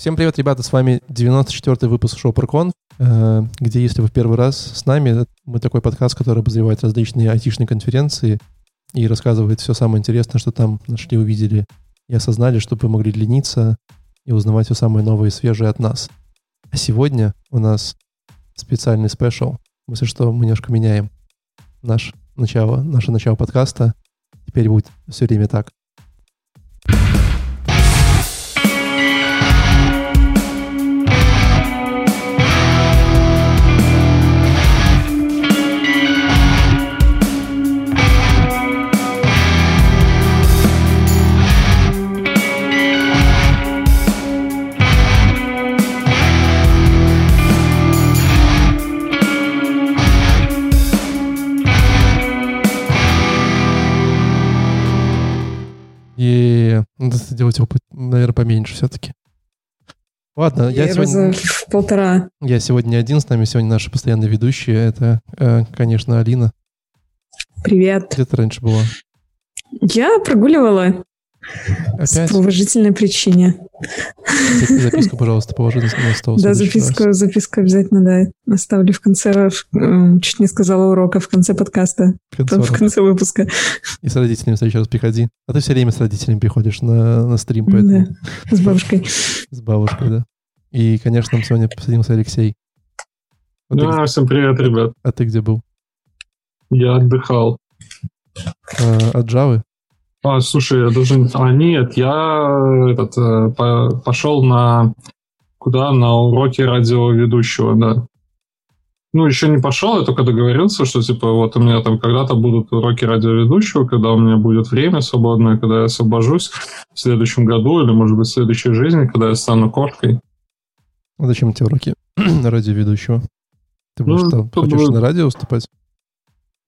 Всем привет, ребята, с вами 94-й выпуск шоу Паркон, э, где, если вы в первый раз с нами, мы такой подкаст, который обозревает различные айтишные конференции и рассказывает все самое интересное, что там нашли, увидели и осознали, чтобы вы могли лениться и узнавать все самое новое и свежее от нас. А сегодня у нас специальный спешл. Смысле, что мы немножко меняем наш начало, наше начало подкаста. Теперь будет все время так. Надо сделать его, наверное, поменьше все-таки. Ладно, я, я сегодня... в полтора. Я сегодня не один, с нами сегодня наши постоянные ведущие. Это, э, конечно, Алина. Привет. Где ты раньше была? Я прогуливала Опять? По уважительной причине. Записку, пожалуйста, положи на стол. Да, записку, раз. записку обязательно, да. Оставлю в конце, чуть не сказала урока, в конце подкаста. В конце, в конце выпуска. И с родителями в следующий раз приходи. А ты все время с родителями приходишь на, на стрим, поэтому... Да, с бабушкой. С бабушкой, да. И, конечно, нам сегодня посадился Алексей. А да, всем привет, ребят. А ты где был? Я отдыхал. А, от Джавы? А, слушай, я должен... А, нет, я этот, э, по, пошел на... Куда? На уроки радиоведущего, да. Ну, еще не пошел, я только договорился, что, типа, вот у меня там когда-то будут уроки радиоведущего, когда у меня будет время свободное, когда я освобожусь в следующем году или, может быть, в следующей жизни, когда я стану кошкой. А зачем эти уроки радиоведущего? Ты будешь ну, что, хочешь будет... на радио выступать?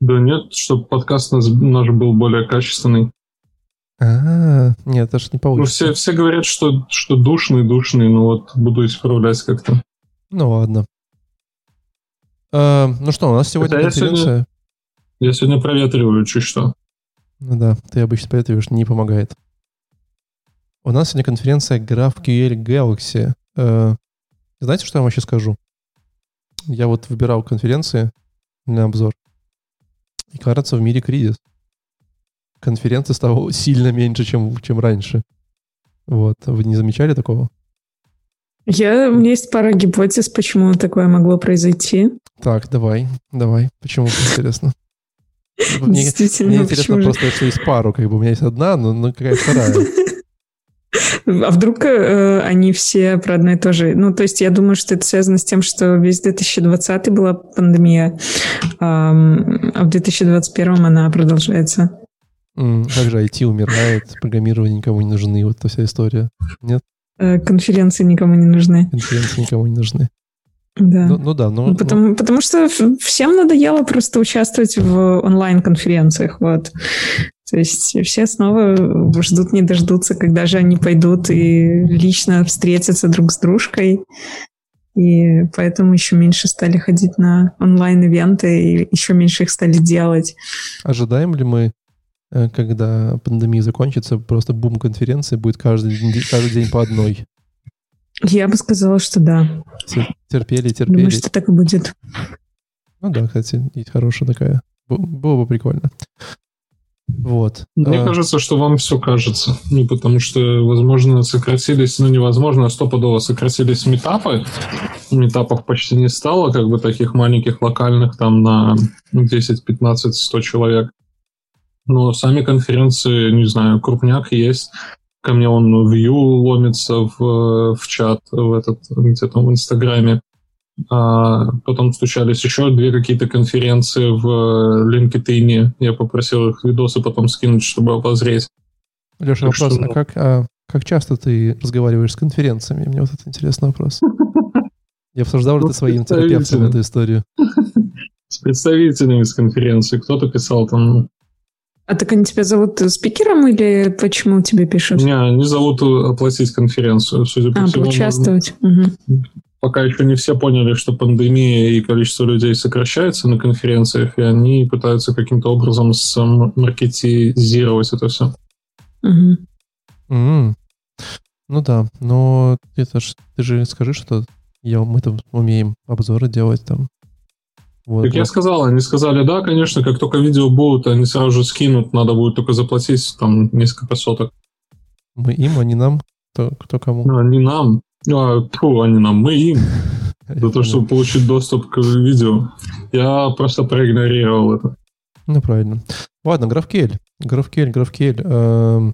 Да нет, чтобы подкаст наш, наш был более качественный. А, нет, это же не получится. Ну, все, все говорят, что, что душный, душный, но вот буду исправлять как-то. Ну ладно. А, ну что, у нас сегодня Хотя конференция. Я сегодня, я сегодня проветриваю чуть что. Ну да, ты обычно проветриваешь, не помогает. У нас сегодня конференция GraphQL Galaxy. Э, знаете, что я вам вообще скажу? Я вот выбирал конференции на обзор. И кажется, в мире кризис конференций стало сильно меньше, чем, чем раньше. Вот. Вы не замечали такого? Я, у меня есть пара гипотез, почему такое могло произойти. Так, давай, давай. Почему, интересно? Мне, Действительно, мне интересно просто, что есть пару, как бы у меня есть одна, но, но какая вторая. А вдруг э, они все про одно и то же? Ну, то есть я думаю, что это связано с тем, что весь 2020 была пандемия, а в 2021 она продолжается. Как же IT умирает, программирование никому не нужны, вот эта вся история. Нет? Э, конференции никому не нужны. Конференции никому не нужны. Да. Ну, ну да, но, ну, потому, но... потому что всем надоело просто участвовать в онлайн-конференциях, вот. То есть все снова ждут, не дождутся, когда же они пойдут и лично встретятся друг с дружкой. И поэтому еще меньше стали ходить на онлайн-ивенты, и еще меньше их стали делать. Ожидаем ли мы когда пандемия закончится, просто бум конференции будет каждый день, каждый день по одной. Я бы сказала, что да. Терпели, терпели. Думаю, что так и будет. Ну да, кстати, есть хорошая такая. Было бы прикольно. Вот. Мне а... кажется, что вам все кажется. Ну, потому что, возможно, сократились, ну, невозможно, а стопудово сократились метапы. Метапов почти не стало, как бы таких маленьких локальных, там, на 10, 15, 100 человек. Но сами конференции, не знаю, крупняк есть. Ко мне он в Ю ломится в, в чат, в этот, где-то в Инстаграме. А потом стучались еще две какие-то конференции в LinkedIn. Я попросил их видосы потом скинуть, чтобы обозреть. Леша, так вопрос, что... а, как, а как часто ты разговариваешь с конференциями? Мне вот это интересный вопрос. Я обсуждал ли ты своим терапевтом эту историю? С представителями с конференции. Кто-то писал там, а так они тебя зовут спикером или почему тебе пишут? Не, они зовут оплатить конференцию, судя по а, всему. поучаствовать. Угу. Пока еще не все поняли, что пандемия и количество людей сокращается на конференциях, и они пытаются каким-то образом маркетизировать это все. Угу. Mm. Ну да, но это ж, ты же скажи, что я, мы там умеем обзоры делать там. Вот, так вот. я сказал, они сказали, да, конечно, как только видео будут, они сразу же скинут, надо будет только заплатить там несколько соток. Мы им, они нам? Кто, кто кому? Ну, они нам. А, фу, они нам, мы им. За то, чтобы получить доступ к видео. Я просто проигнорировал это. Ну, правильно. Ладно, GraphQL. GraphQL, GraphQL.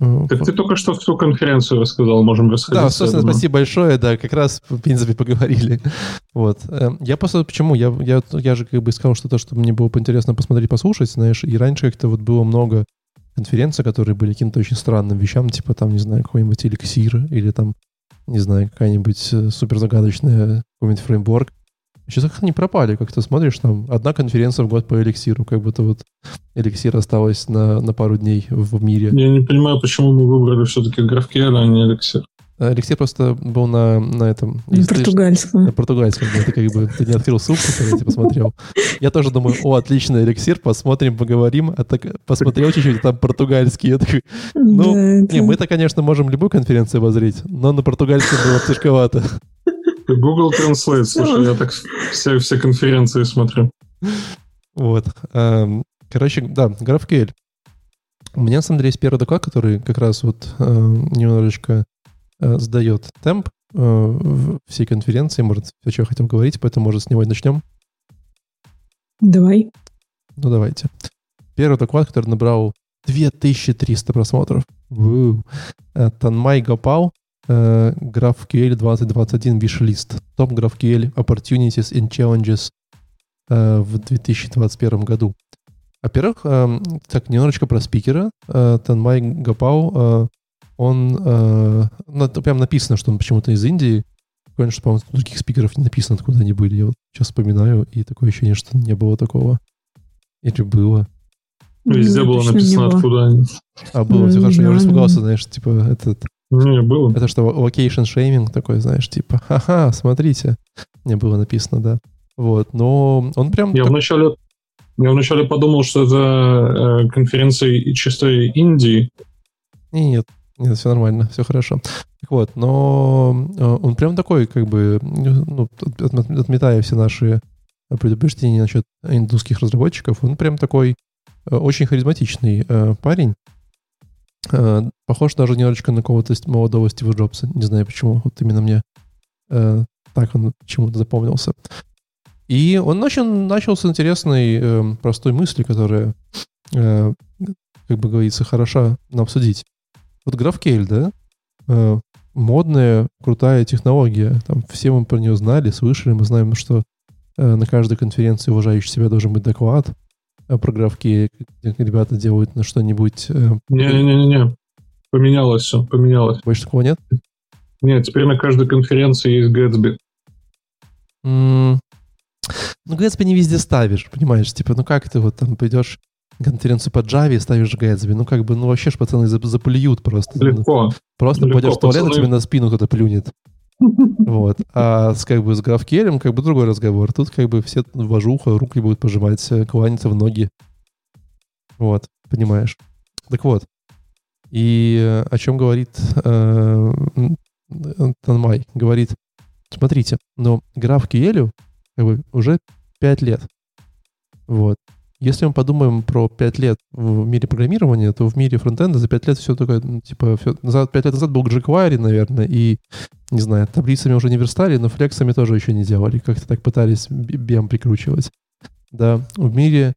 Э, так ты только что всю конференцию рассказал, можем рассказать. Да, собственно, спасибо большое, да, как раз, в принципе, поговорили. Вот. Эм, я просто, почему? Я, я, я же как бы сказал что-то, что мне было интересно посмотреть, послушать, знаешь, и раньше как-то вот было много конференций, которые были каким-то очень странным вещам, типа там, не знаю, какой-нибудь эликсир или там, не знаю, какая-нибудь э, супер загадочная какой-нибудь фреймворк. Сейчас как они пропали, как ты смотришь, там одна конференция в год по эликсиру, как будто вот эликсир осталось на, на пару дней в мире. Я не понимаю, почему мы выбрали все-таки GraphQL, а не эликсир. Алексей просто был на, на этом... На португальском. На португальском, да, ты как бы ты не открыл ссылку, когда я посмотрел. Я тоже думаю, о, отличный эликсир, посмотрим, поговорим. А так посмотрел чуть-чуть, там португальский. Я такой, ну, да, не, это... мы-то, конечно, можем любую конференцию обозреть, но на португальском было тяжковато. Google Translate, слушай, я так все, все конференции смотрю. Вот. Эм, короче, да, GraphQL. У меня, на самом деле, есть первый доклад, который как раз вот э, немножечко э, сдает темп э, всей конференции. Может, все, что я хотел говорить, поэтому, может, с него и начнем. Давай. Ну, давайте. Первый доклад, который набрал 2300 просмотров. Танмай Гопал GraphQL 2021 Wishlist. Top GraphQL Opportunities and Challenges uh, в 2021 году. Во-первых, uh, так, немножечко про спикера. Uh, Танмай Гапау, uh, он, uh, ну, прям написано, что он почему-то из Индии. Прикольно, что, по-моему, других спикеров не написано, откуда они были. Я вот сейчас вспоминаю, и такое ощущение, что не было такого. Или было. Везде было написано, откуда они. А, было, все хорошо. Я уже испугался, знаешь, типа, этот не, было. Это что, location shaming такой, знаешь, типа, ха-ха, смотрите. Не было написано, да. Вот, но он прям... Я так... вначале, я вначале подумал, что это э, конференция чистой Индии. Нет, нет, все нормально, все хорошо. Так вот, но э, он прям такой, как бы, ну, отметая все наши предупреждения насчет индусских разработчиков, он прям такой э, очень харизматичный э, парень, похож даже немножечко на кого-то молодого Стива Джобса. Не знаю почему. Вот именно мне э, так он почему-то запомнился. И он начал, начал с интересной, э, простой мысли, которая, э, как бы говорится, хороша нам обсудить. Вот GraphQL, да? Э, модная, крутая технология. Там все мы про нее знали, слышали. Мы знаем, что э, на каждой конференции уважающий себя должен быть доклад. Про графки ребята делают на что-нибудь... Э, Не-не-не, поменялось все, поменялось. Больше такого нет? Нет, теперь на каждой конференции есть Gatsby. Mm. Ну, Gatsby не везде ставишь, понимаешь? Типа, ну как ты вот там пойдешь конференцию по Java и ставишь Gatsby? Ну, как бы, ну вообще ж пацаны заплюют просто. Легко. Просто Легко, пойдешь в туалет, пацаны... тебе на спину кто-то плюнет. Вот. А с, как бы с GraphQL как бы другой разговор. Тут как бы все вожуха, руки будут пожимать, э, кланяться в ноги. Вот, понимаешь. Так вот. И э, о чем говорит э, Танмай? Говорит, смотрите, но GraphQL как бы уже 5 лет. Вот. Если мы подумаем про 5 лет в мире программирования, то в мире фронтенда за 5 лет все такое, ну, типа, все, назад, 5 лет назад был jQuery, наверное, и, не знаю, таблицами уже не верстали, но флексами тоже еще не делали, как-то так пытались BM прикручивать. Да, в мире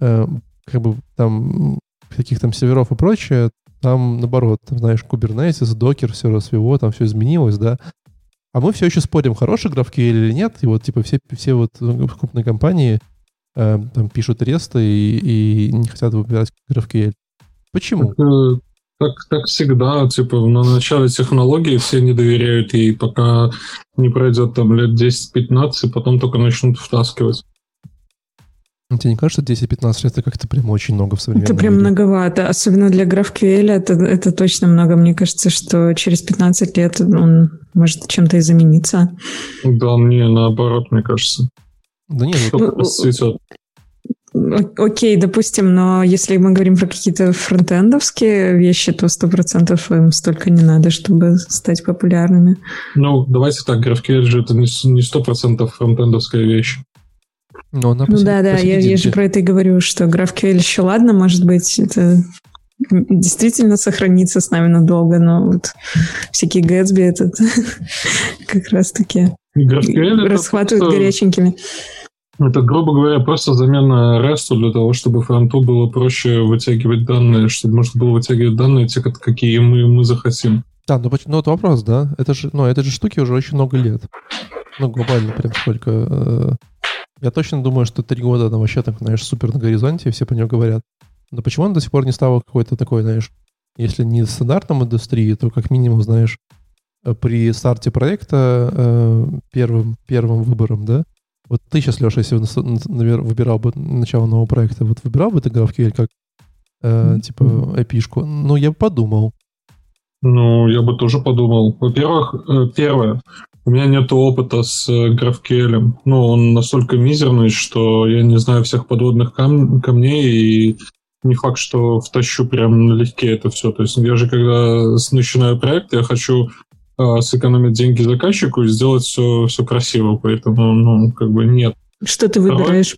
э, как бы там каких там серверов и прочее, там наоборот, там, знаешь, Kubernetes, Docker, все расвело, там все изменилось, да. А мы все еще спорим, хороший GraphQL или нет, и вот типа все, все вот ну, крупные компании э, там пишут ресты и, и не хотят выбирать GraphQL. Почему? Так, э, так, так всегда, типа, на начале технологии все не доверяют ей, пока не пройдет там лет 10-15, потом только начнут втаскивать. Тебе не кажется, 10-15 лет это как-то прям очень много в современном Это прям мире? многовато, особенно для GraphQL это, это точно много. Мне кажется, что через 15 лет он может чем-то и замениться. Да, мне наоборот, мне кажется. Да нет, ну, цветет. окей, допустим, но если мы говорим про какие-то фронтендовские вещи, то сто процентов им столько не надо, чтобы стать популярными. Ну, давайте так, GraphQL же это не сто процентов фронтендовская вещь. Но она ну да, да, я, я же про это и говорю, что GraphQL еще ладно, может быть, это действительно сохранится с нами надолго, но вот всякие Gatsby этот как раз-таки расхватывают просто... горяченькими. Это, грубо говоря, просто замена REST для того, чтобы фронту было проще вытягивать данные, чтобы можно было вытягивать данные, те, какие мы, мы захотим. Да, ну, ну вот вопрос, да? Это же, ну, это же штуки уже очень много лет. Ну, глобально прям сколько. Э, я точно думаю, что три года она вообще так, знаешь, супер на горизонте, все по нее говорят. Но почему она до сих пор не стала какой-то такой, знаешь, если не стандартом индустрии, то как минимум, знаешь, э, при старте проекта э, первым, первым выбором, да, вот ты сейчас, Леша, если выбирал бы начало нового проекта, вот выбирал бы ты GraphQL как, э, типа, API-шку? Ну, я бы подумал. Ну, я бы тоже подумал. Во-первых, э, первое, у меня нет опыта с э, GraphQL. Ну, он настолько мизерный, что я не знаю всех подводных кам- камней, и не факт, что втащу прям налегке это все. То есть я же, когда начинаю проект, я хочу э, сэкономить деньги заказчику и сделать все, все красиво, поэтому, ну, как бы нет. Что ты выбираешь?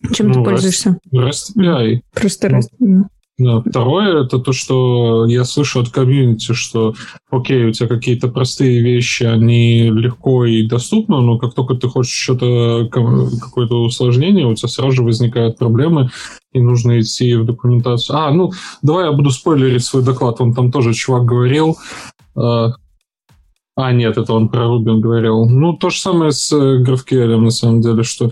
Второй, Чем ну, ты пользуешься? REST API. Просто REST. Ну, да. Второе, это то, что я слышу от комьюнити, что, окей, у тебя какие-то простые вещи, они легко и доступны, но как только ты хочешь что-то, какое-то усложнение, у тебя сразу же возникают проблемы, и нужно идти в документацию. А, ну, давай я буду спойлерить свой доклад, он там тоже чувак говорил, а, нет, это он про Рубин говорил. Ну, то же самое с э, GraphQL, на самом деле, что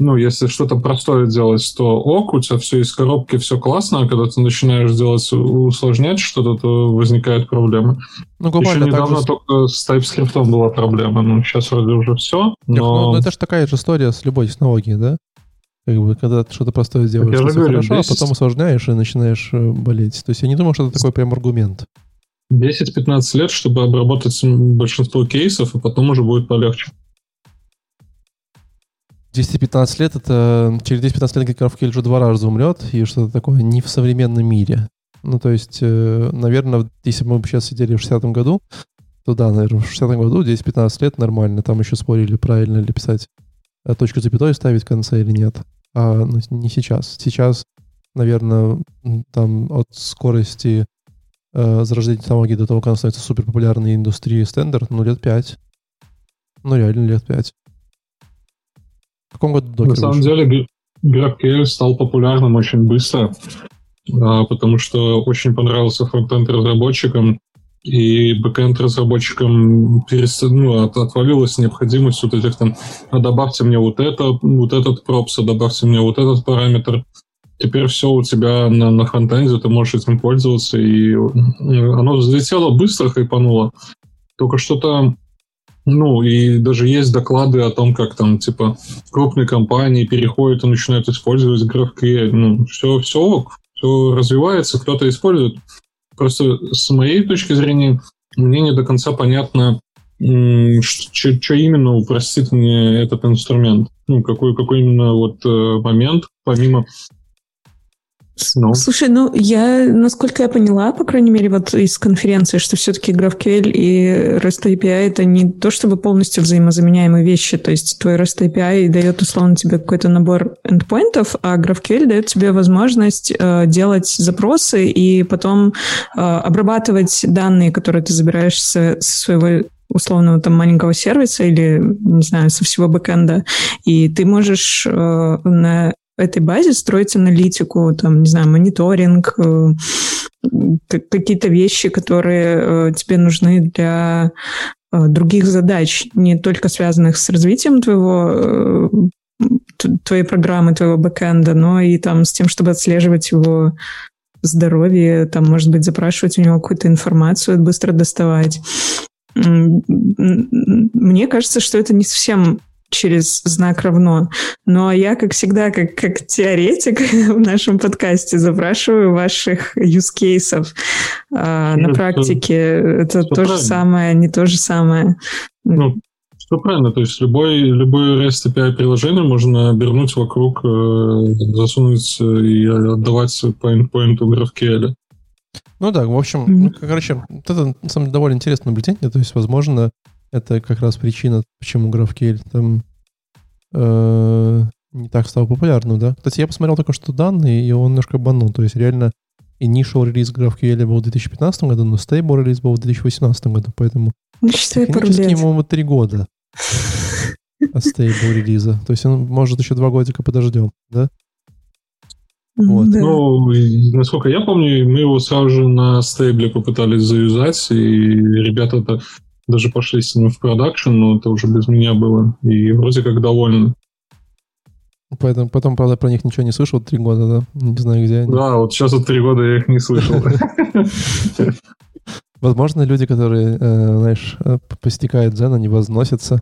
ну, если что-то простое делать, то ок, у тебя все из коробки, все классно, а когда ты начинаешь делать, усложнять что-то, то возникают проблемы. Ну, глобально Еще недавно также... только с TypeScript была проблема, ну, сейчас вроде уже все, но... Нет, ну, ну, это же такая же история с любой технологией, да? Как бы, когда ты что-то простое делаешь, что говорю, хорошо, 10... а потом усложняешь и начинаешь э, болеть. То есть я не думаю, что это такой прям аргумент. 10-15 лет, чтобы обработать большинство кейсов, и потом уже будет полегче. 10-15 лет, это через 10-15 лет GraphQL уже два раза умрет, и что-то такое не в современном мире. Ну, то есть, э, наверное, если бы мы сейчас сидели в 60-м году, то да, наверное, в 60-м году 10-15 лет нормально. Там еще спорили, правильно ли писать э, точку запятой ставить в конце или нет. А ну, не сейчас. Сейчас, наверное, там от скорости э, зарождения технологий до того, как она становится супер популярной industry standard, ну, лет 5. Ну, реально лет 5. В каком году Docker На самом вышел? деле GraphQL стал популярным очень быстро, а, потому что очень понравился frontend разработчикам, и backend разработчикам перес... ну, от, отвалилась необходимость вот этих там, а добавьте мне вот это, вот этот пропс, а добавьте мне вот этот параметр. Теперь все у тебя на, на фронтенде, ты можешь этим пользоваться, и оно взлетело быстро, хайпануло. Только что-то ну, и даже есть доклады о том, как там, типа, крупные компании переходят и начинают использовать GraphQL. Ну, все, все ок, все развивается, кто-то использует. Просто с моей точки зрения мне не до конца понятно, что именно упростит мне этот инструмент. Ну, какой, какой именно вот э, момент, помимо ну. Слушай, ну я, насколько я поняла, по крайней мере, вот из конференции, что все-таки GraphQL и REST API это не то, чтобы полностью взаимозаменяемые вещи. То есть твой REST API дает условно тебе какой-то набор эндпоинтов, а GraphQL дает тебе возможность э, делать запросы и потом э, обрабатывать данные, которые ты забираешь со, со своего условного там маленького сервиса или, не знаю, со всего бэкэнда, и ты можешь э, на этой базе строить аналитику, там, не знаю, мониторинг, э, какие-то вещи, которые э, тебе нужны для э, других задач, не только связанных с развитием твоего твоей программы, твоего бэкэнда, но и там с тем, чтобы отслеживать его здоровье, там, может быть, запрашивать у него какую-то информацию, быстро доставать. Мне кажется, что это не совсем через знак равно. Но я, как всегда, как, как теоретик в нашем подкасте запрашиваю ваших use кейсов а, на практике. Это то же самое, не то же самое. Ну, Все правильно, то есть любой, любой REST API приложение можно обернуть вокруг, э, засунуть и отдавать по endpoint GraphQL. Ну да, в общем, ну, короче, это на самом деле довольно интересное наблюдение, то есть, возможно, это как раз причина, почему GraphQL там э, не так стал популярным, да. Кстати, я посмотрел только что данные, и он немножко банул, то есть реально initial релиз GraphQL был в 2015 году, но stable релиз был в 2018 году, поэтому ну, технически ему три года от stable релиза. То есть он может еще два годика подождем, да? Вот. Да. Ну, насколько я помню, мы его сразу же на стейбле попытались заюзать, и ребята -то даже пошли с ним в продакшн, но это уже без меня было. И вроде как довольны. Поэтому потом, правда, про них ничего не слышал три года, да? Не знаю, где они. Да, вот сейчас вот три года я их не слышал. Возможно, люди, которые, э, знаешь, э, постигают дзен, они возносятся,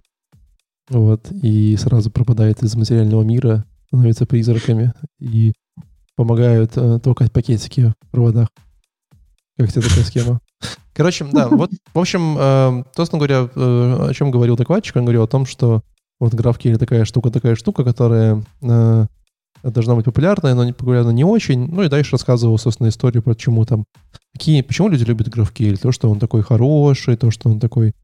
вот, и сразу пропадают из материального мира, становятся призраками и помогают э, толкать пакетики в проводах. Как тебе такая схема? Короче, да, вот, в общем, э, собственно говоря, э, о чем говорил докладчик, он говорил о том, что вот GraphQL такая штука, такая штука, которая э, должна быть популярная, но популярна не очень. Ну и дальше рассказывал, собственно, историю, почему там, какие, почему люди любят GraphQL. То, что он такой хороший, то, что он такой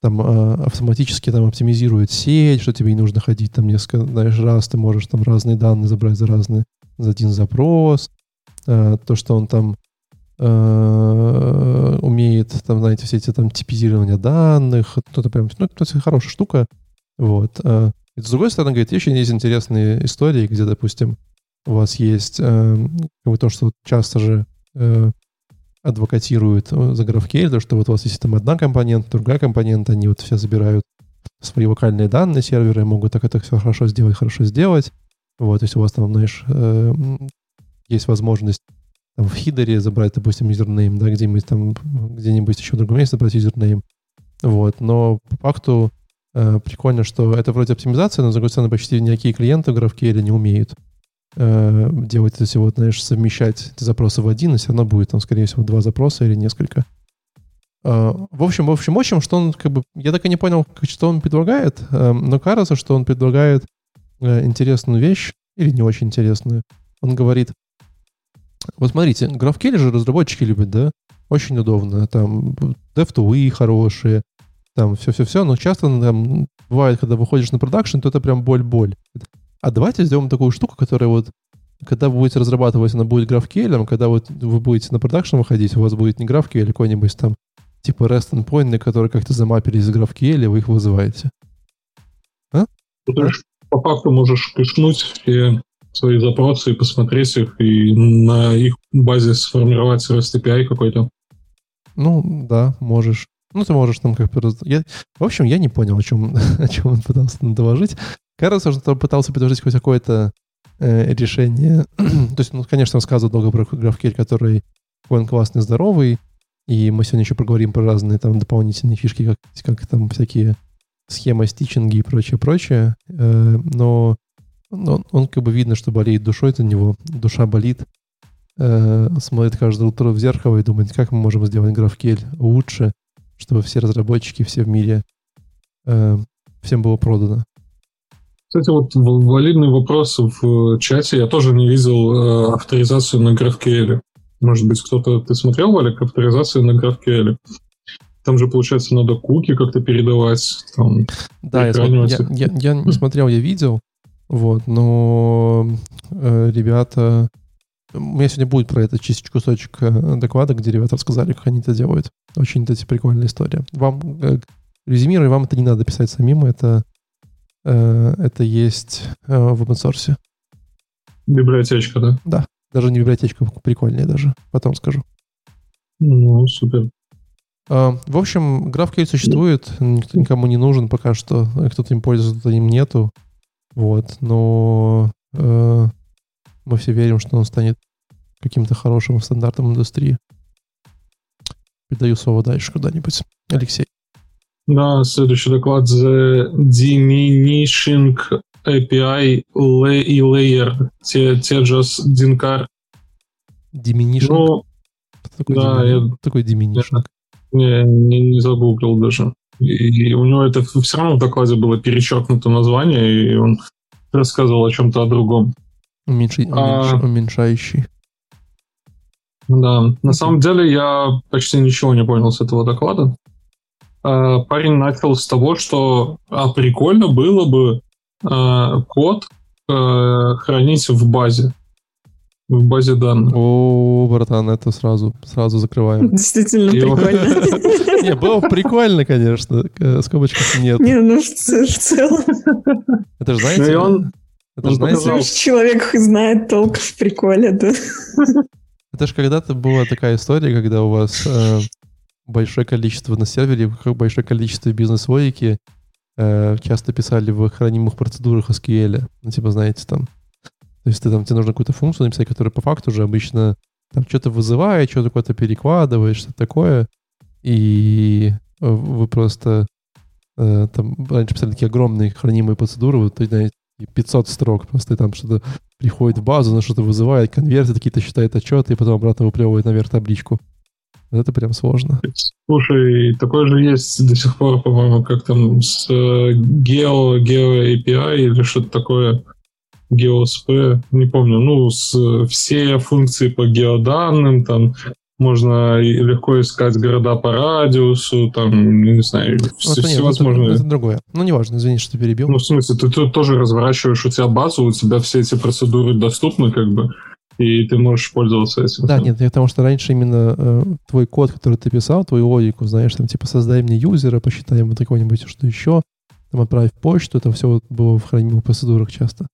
там э, автоматически там оптимизирует сеть, что тебе не нужно ходить там несколько, знаешь, раз, ты можешь там разные данные забрать за разные, за один запрос. Э, то, что он там умеет, там, знаете, все эти там типизирования данных, это прям, ну, это хорошая штука. Вот. Э, и с другой стороны, говорит, еще есть интересные истории, где, допустим, у вас есть э, то, что часто же э, адвокатируют за GraphQL, то, что вот у вас есть там одна компонента, другая компонента, они вот все забирают свои локальные данные серверы, могут так это все хорошо сделать, хорошо сделать. Вот, если у вас там, знаешь, э, есть возможность там, в header е забрать, допустим, username, да, где-нибудь там, где-нибудь еще в другом месте забрать username. Вот, но по факту Э, прикольно, что это вроде оптимизация, но, с другой стороны, почти никакие клиенты в GraphQL не умеют э, делать это всего, знаешь, совмещать эти запросы в один, и все равно будет там, скорее всего, два запроса или несколько. Э, в общем, в общем, в общем, что он как бы... Я так и не понял, что он предлагает, но кажется, что он предлагает интересную вещь, или не очень интересную. Он говорит, вот смотрите, GraphQL же разработчики любят, да? Очень удобно. Там DevTools хорошие, там все-все-все, но часто там, бывает, когда выходишь на продакшн, то это прям боль-боль. А давайте сделаем такую штуку, которая вот, когда вы будете разрабатывать, она будет GraphQL, когда вот вы будете на продакшн выходить, у вас будет не GraphQL, а какой-нибудь там типа REST endpoint, которые как-то замапились из GraphQL, и вы их вызываете. А? Ты а? по факту можешь пишнуть все свои запросы и посмотреть их, и на их базе сформировать REST API какой-то. Ну, да, можешь. Ну, ты можешь там как-то... Я... В общем, я не понял, о чем, о чем он пытался доложить. Кажется, что он пытался предложить хоть какое-то э, решение. То есть, ну, конечно, рассказывал долго про GraphQL, который он классный, здоровый, и мы сегодня еще поговорим про разные там дополнительные фишки, как, как там всякие схемы, стичинги и прочее, прочее. Э, но он, он как бы видно, что болеет душой за него. Душа болит. Э, смотрит каждое утро в зеркало и думает, как мы можем сделать GraphQL лучше, чтобы все разработчики, все в мире, э, всем было продано. Кстати, вот валидный вопрос в чате. Я тоже не видел э, авторизацию на GraphQL. Может быть, кто-то... Ты смотрел, Валик, авторизацию на GraphQL? Там же, получается, надо куки как-то передавать. Там, да, я, я, я, я не смотрел, я видел. Вот, но э, ребята у меня сегодня будет про это чистить кусочек э, доклада, где ребята рассказали, как они это делают. Очень, кстати, прикольная история. Вам, э, резюмируя, вам это не надо писать самим, это, э, это есть в open source. Библиотечка, да? Да, даже не библиотечка, прикольнее даже. Потом скажу. Ну, супер. В общем, GraphQL существует, никто никому не нужен пока что. Кто-то им пользуется, кто-то им нету. Вот, но мы все верим, что он станет каким-то хорошим стандартом индустрии. Передаю слово дальше куда-нибудь. Алексей. Да, следующий доклад The Diminishing API и Layer Tejas Dinkar. Diminishing? Ну, такой да, dimin... я... такой diminishing. Не, не, не загуглил даже. И у него это все равно в докладе было перечеркнуто название, и он рассказывал о чем-то о другом. А. уменьш- Уменьшающий. Да, на самом деле я почти ничего не понял с этого доклада. А, Парень начал с того, что а прикольно было бы а, код а, хранить в базе, в базе данных. О, братан, это сразу, сразу закрываем. Действительно И прикольно. Не, было бы прикольно, конечно. э, Скобочек нет. Не, ну в целом, Это же, Ну знаете, он- это же, знаете, человек знает толк в приколе, да. это же когда-то была такая история, когда у вас э, большое количество на сервере, как большое количество бизнес-логики э, часто писали в хранимых процедурах SQL. Ну, типа, знаете, там. То есть ты там, тебе нужно какую-то функцию написать, которая по факту уже обычно там что-то вызывает, что-то куда-то перекладывает, что-то такое. И э, вы просто э, там раньше писали такие огромные хранимые процедуры, вот, знаете, и 500 строк, просто там что-то приходит в базу, на что-то вызывает, конверты какие-то считает отчеты, и потом обратно выплевывает наверх табличку. Это прям сложно. Слушай, такое же есть до сих пор, по-моему, как там с э, Geo, Geo API или что-то такое. GeoSP, не помню, ну, с, все функции по геоданным, там можно легко искать города по радиусу, там, не знаю, Ну, все, это, нет, это- всевозможные. это другое. Ну, неважно, извини, что перебил. Ну, в смысле, ты, тут тоже разворачиваешь у тебя базу, у тебя все эти процедуры доступны, как бы, и ты можешь пользоваться этим. Да, нет, потому что раньше именно э, твой код, который ты писал, твою логику, знаешь, там типа создай мне юзера, посчитай ему какого-нибудь, что еще, там отправь почту, это все вот было в хранимых процедурах часто.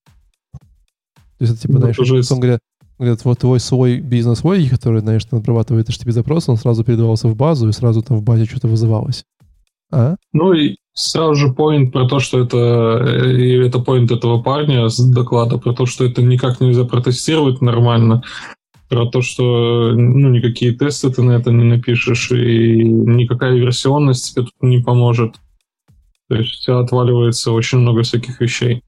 То есть это типа, Ну, знаешь, тоже потом говорят, говорят, вот твой свой бизнес логики, который, знаешь, ты обрабатывает HTTP запрос, он сразу передавался в базу, и сразу там в базе что-то вызывалось. А? Ну и сразу же поинт про то, что это, э, и это поинт этого парня с доклада, про то, что это никак нельзя протестировать нормально, про то, что ну, никакие тесты ты на это не напишешь, и никакая версионность тебе тут не поможет. То есть у тебя отваливается очень много всяких вещей.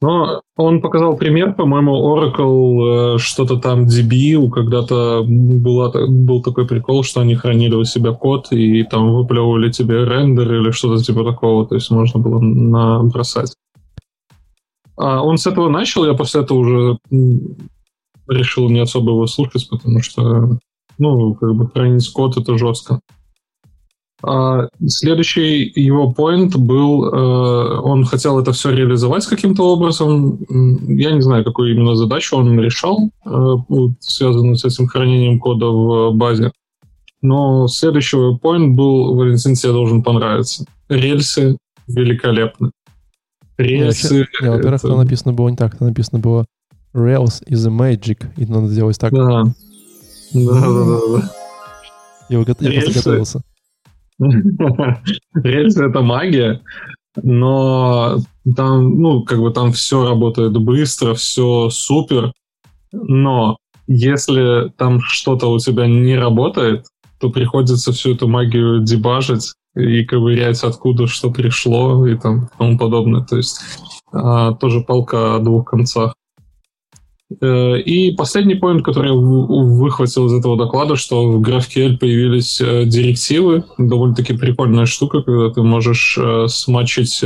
Но он показал пример, по-моему, Oracle э, что-то там DB, когда-то была, был такой прикол, что они хранили у себя код и там выплевывали тебе рендер или что-то типа такого, то есть можно было набросать. А он с этого начал, я после этого уже решил не особо его слушать, потому что, ну, как бы хранить код это жестко. А следующий его поинт был, э, он хотел это все реализовать каким-то образом. Я не знаю, какую именно задачу он решал, э, связанную с этим хранением кода в базе. Но следующий поинт был, Валентин, тебе должен понравиться. Рельсы великолепны. Рельсы... Не, во-первых, это- там написано было не так, там написано было Rails is a magic, и надо сделать так. Да. Да, да, да. Я, я просто Рельсы. готовился. Рельсы это магия, но там, ну, как бы там все работает быстро, все супер, но если там что-то у тебя не работает, то приходится всю эту магию дебажить и ковырять, откуда что пришло и там тому подобное. То есть а, тоже палка о двух концах. Э, И последний поинт, который я выхватил из этого доклада, что в GraphQL появились э, директивы. Довольно-таки прикольная штука, когда ты можешь э, смачить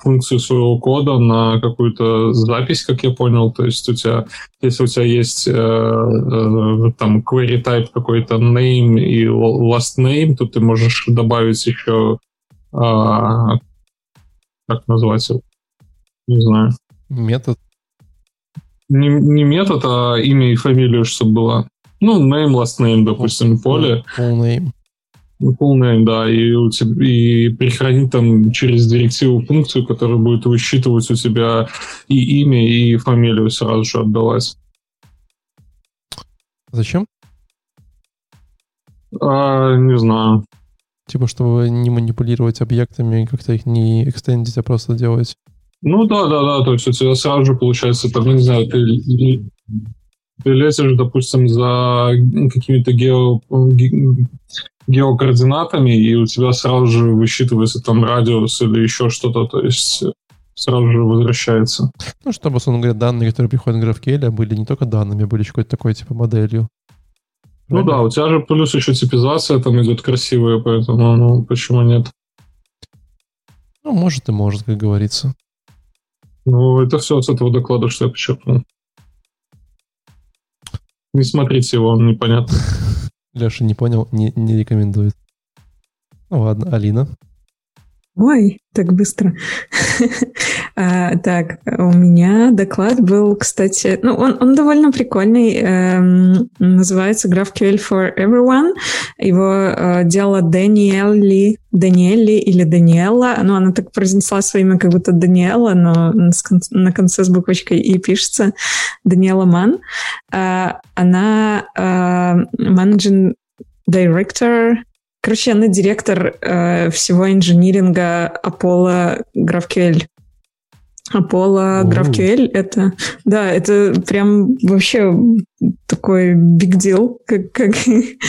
функцию своего кода на какую-то запись, как я понял. То есть у тебя, если у тебя есть там query type какой-то name и last name, то ты можешь добавить еще а, как его? Не знаю. Метод. Не, не метод, а имя и фамилию, чтобы было. Ну, name, last name, допустим, поле. Full name. Full name, да, и, у тебя, и прихранить там через директиву функцию, которая будет высчитывать у тебя и имя, и фамилию сразу же отдавать. Зачем? А, не знаю. Типа, чтобы не манипулировать объектами, как-то их не экстендить, а просто делать. Ну да, да, да, то есть у тебя сразу же получается, там, не знаю, ты, ты лезешь, допустим, за какими-то гео, ге- геокоординатами, и у тебя сразу же высчитывается там радиус или еще что-то, то есть сразу же возвращается. Ну, чтобы, условно говоря, данные, которые приходят в GraphQL, были не только данными, были еще какой-то такой, типа, моделью. Ну да, у тебя же плюс еще типизация там идет красивая, поэтому, ну, почему нет? Ну, может и может, как говорится. Ну, это все с этого доклада, что я почерпнул. Не смотрите его, он непонятно. Леша не понял, не, не рекомендует. Ну ладно, Алина. Ой, так быстро. а, так, у меня доклад был, кстати, ну, он, он довольно прикольный. Эм, называется GraphQL for Everyone. Его э, делала Даниэлли, Даниэлли или Даниэла. Ну, она так произнесла свое имя, как будто Даниэла, но на конце с буквочкой «и» пишется Даниэла Ман. Э, она э, менеджер директор Короче, она директор э, всего инжиниринга Apollo GraphQL. Apollo GraphQL — это, да, это прям вообще такой big deal, как, как,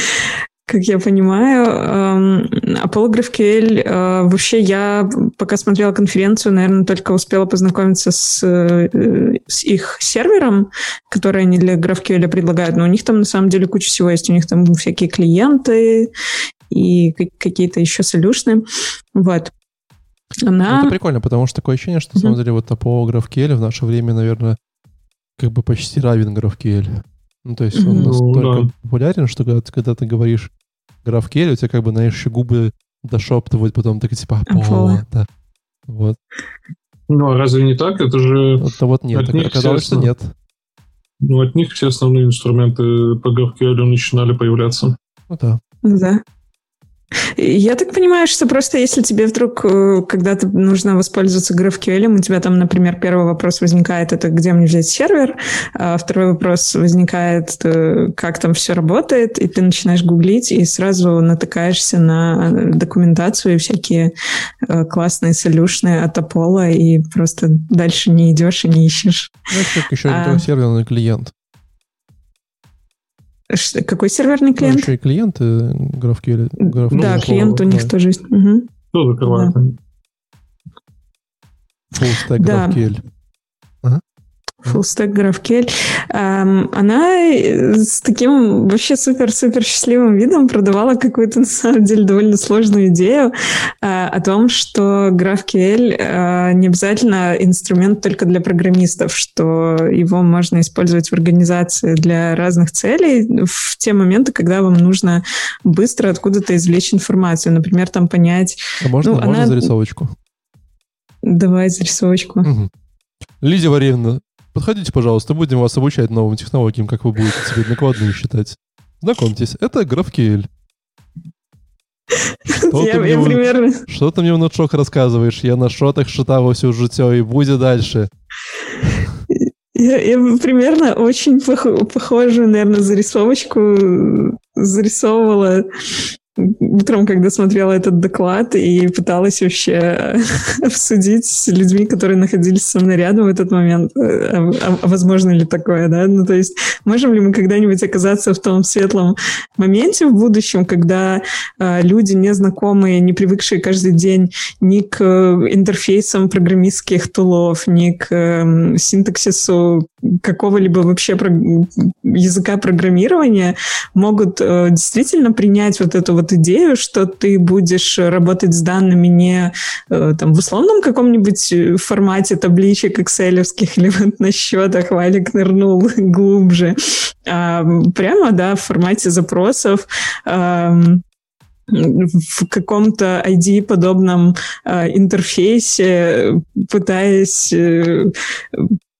как я понимаю. Эм, Apollo GraphQL, э, вообще я, пока смотрела конференцию, наверное, только успела познакомиться с, э, с их сервером, который они для GraphQL предлагают, но у них там на самом деле куча всего есть. У них там всякие клиенты и какие-то еще солюшны. Вот. Она... Это прикольно, потому что такое ощущение, что, на самом деле, вот по GraphQL в наше время, наверное, как бы почти равен GraphQL. Ну, то есть он ну, настолько да. популярен, что когда, когда ты говоришь GraphQL, у тебя как бы, знаешь, еще губы дошептывают, потом так типа Apollo, да. Вот. Ну, а разве не так? Это же... Это вот нет, так, оказалось, что нет. Ну, от них все основные инструменты по GraphQL начинали появляться. Ну да. Да. Я так понимаю, что просто если тебе вдруг э, когда-то нужно воспользоваться GraphQL, у тебя там, например, первый вопрос возникает, это где мне взять сервер, а второй вопрос возникает, э, как там все работает, и ты начинаешь гуглить, и сразу натыкаешься на документацию и всякие э, классные солюшны от Apollo, и просто дальше не идешь и не ищешь. Это как еще а... серверный клиент. Какой серверный ну, клиент? Ну, еще и клиенты GraphQL. GraphQL да, клиент у них да. тоже есть. Угу. Кто закрывает? Да. Full stack да. GraphQL. Stack GraphQL. Она с таким вообще супер-супер счастливым видом продавала какую-то, на самом деле, довольно сложную идею а, о том, что GraphQL а, не обязательно инструмент только для программистов, что его можно использовать в организации для разных целей в те моменты, когда вам нужно быстро откуда-то извлечь информацию. Например, там понять... А можно, ну, можно она... зарисовочку? Давай зарисовочку. Угу. Лидия Варевна, Подходите, пожалуйста, будем вас обучать новым технологиям, как вы будете теперь накладные считать. Знакомьтесь, это GraphQL. Что, я, ты мне, примерно... что ты мне в нотшок рассказываешь? Я на шотах шитав все життя и будет дальше. Я, я примерно очень пох, похожую, наверное, зарисовочку зарисовывала утром, когда смотрела этот доклад и пыталась вообще обсудить с людьми, которые находились со мной рядом в этот момент, а, а, а возможно ли такое, да? Ну, то есть можем ли мы когда-нибудь оказаться в том светлом моменте в будущем, когда э, люди незнакомые, не привыкшие каждый день ни к интерфейсам программистских тулов, ни к э, синтаксису какого-либо вообще про языка программирования, могут э, действительно принять вот эту вот вот идею, что ты будешь работать с данными не э, там, в условном каком-нибудь э, формате табличек экселевских или вот на счетах Валик нырнул глубже, а прямо, да, в формате запросов, в каком-то ID-подобном э, интерфейсе, пытаясь э,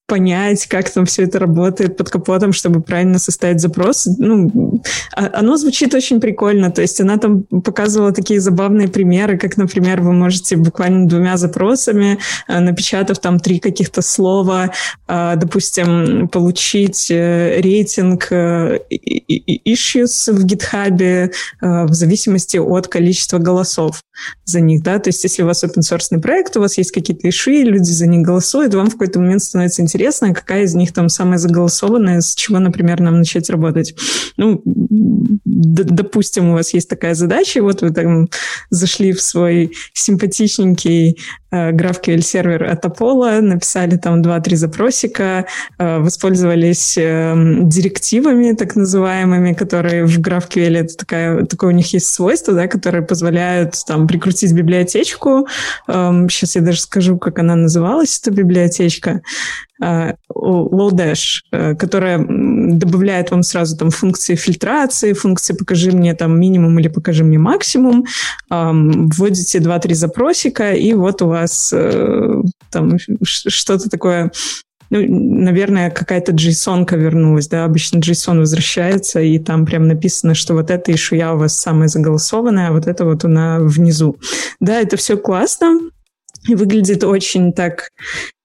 понять, как там все это работает под капотом, чтобы правильно составить запрос. Ну, а, оно звучит очень прикольно. То есть она там показывала такие забавные примеры, как, например, вы можете буквально двумя запросами, э, напечатав там три каких-то слова, э, допустим, получить э, рейтинг issues в GitHub в зависимости от количества голосов за них, да, то есть если у вас open source проект, у вас есть какие-то иши, люди за них голосуют, вам в какой-то момент становится интересно, какая из них там самая заголосованная, с чего, например, нам начать работать. Ну, допустим, у вас есть такая задача, вот вы там зашли в свой симпатичненький GraphQL сервер от Apollo, написали там 2-3 запросика, воспользовались эм, директивами так называемыми, которые в GraphQL это такая, такое у них есть свойство, да, которое позволяют там прикрутить библиотечку. Сейчас эм, я даже скажу, как она называлась, эта библиотечка. Lodash, которая добавляет вам сразу там функции фильтрации, функции покажи мне там минимум или покажи мне максимум, вводите 2-3 запросика, и вот у вас э, там что-то такое ну, наверное, какая-то JSON вернулась, да, обычно JSON возвращается, и там прям написано, что вот эта ишуя у вас самая заголосованная, а вот это вот она внизу. Да, это все классно, и выглядит очень так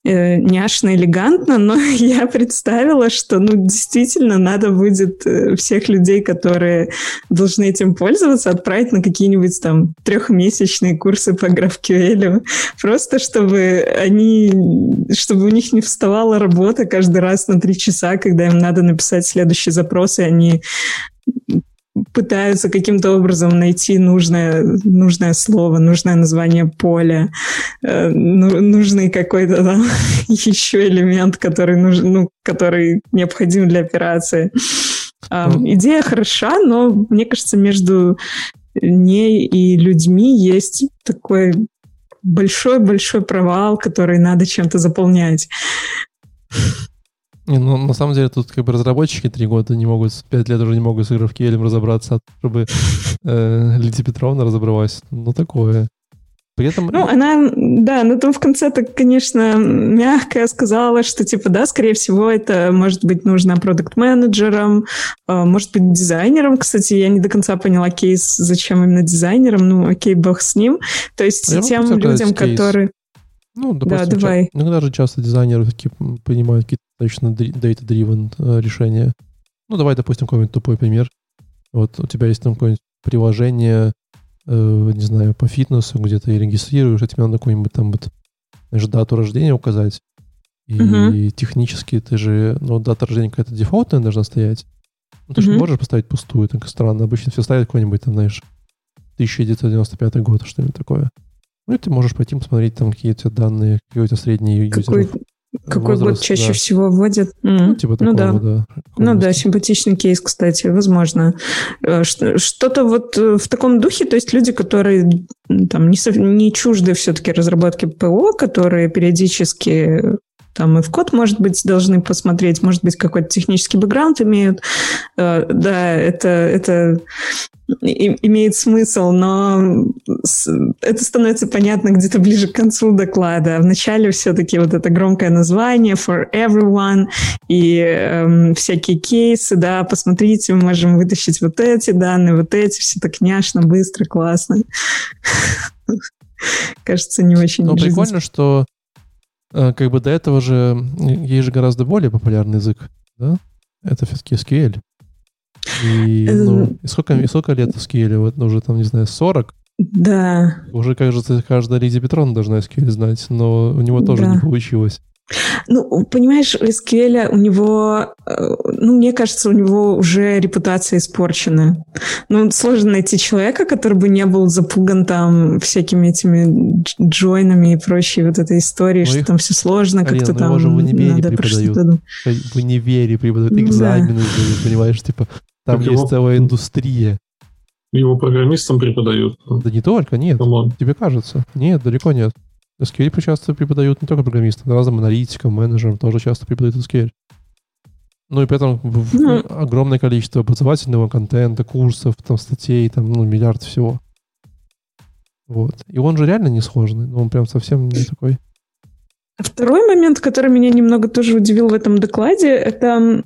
э, няшно, элегантно, но я представила, что, ну, действительно, надо будет э, всех людей, которые должны этим пользоваться, отправить на какие-нибудь там трехмесячные курсы по GraphQL, просто чтобы они, чтобы у них не вставала работа каждый раз на три часа, когда им надо написать следующий запрос, и они пытаются каким-то образом найти нужное, нужное слово, нужное название поля, э, ну, нужный какой-то там еще элемент, который, нужен, ну, который необходим для операции. Э, идея хороша, но мне кажется, между ней и людьми есть такой большой-большой провал, который надо чем-то заполнять. Не, ну, на самом деле, тут как бы разработчики три года не могут, пять лет уже не могут с GraphQL разобраться, чтобы э, Лидия Петровна разобралась. Ну, такое. При этом... Ну, она, да, но там в конце так, конечно, мягко сказала, что, типа, да, скорее всего, это может быть нужно продукт-менеджером, э, может быть, дизайнером. Кстати, я не до конца поняла кейс, зачем именно дизайнером. Ну, окей, бог с ним. То есть я тем людям, которые... Ну, допустим, да, давай. Ча- иногда же часто дизайнеры такие понимают какие-то достаточно data-driven э, решения. Ну, давай, допустим, какой-нибудь тупой пример. Вот у тебя есть там какое-нибудь приложение, э, не знаю, по фитнесу, где ты регистрируешь, и тебе надо какую-нибудь там вот, знаешь, дату рождения указать. И uh-huh. технически ты же, ну, дата рождения какая-то дефолтная должна стоять. Ну, ты uh-huh. же не можешь поставить пустую, так странно. Обычно все ставят какой-нибудь, там, знаешь, 1995 год, что-нибудь такое. Ну, и ты можешь пойти посмотреть там какие-то данные, какой-то средний Какой, юзеров. Какой возраст, год чаще да. всего вводят? Ну, типа такого, ну да. да ну да, симпатичный кейс, кстати, возможно. Э, что-то вот э, в таком духе, то есть люди, которые там не, не чужды все-таки разработки ПО, которые периодически там и в код, может быть, должны посмотреть, может быть, какой-то технический бэкграунд имеют. Э, да, это, это имеет смысл, но это становится понятно где-то ближе к концу доклада. Вначале все-таки вот это громкое название for everyone и эм, всякие кейсы, да, посмотрите, мы можем вытащить вот эти данные, вот эти, все так няшно, быстро, классно. Кажется, не очень Ну, прикольно, что как бы до этого же есть же гораздо более популярный язык, да? Это все-таки SQL. И, ну, эм, и сколько, и сколько лет SQL? Вот ну, уже там, не знаю, 40? Да. Уже, кажется, каждая Лидия Петровна должна SQL знать, но у него тоже да. не получилось. Ну, понимаешь, у SQL у него, э, ну, мне кажется, у него уже репутация испорчена. Ну, сложно найти человека, который бы не был запуган там всякими этими джойнами и прочей вот этой историей, ну, что их... там все сложно, как-то ну, там же в универе надо преподают. В универе преподают экзамены, да. понимаешь, типа, там так есть его... целая индустрия. Его программистам преподают. Да не только, нет. Тебе кажется. Нет, далеко нет. SQL часто преподают не только программистам, разным аналитикам, менеджерам тоже часто преподают SQL. Ну и при этом ну, огромное количество образовательного контента, курсов, там, статей, там, ну, миллиард всего. Вот. И он же реально не сложный, но он прям совсем не такой. Второй момент, который меня немного тоже удивил в этом докладе, это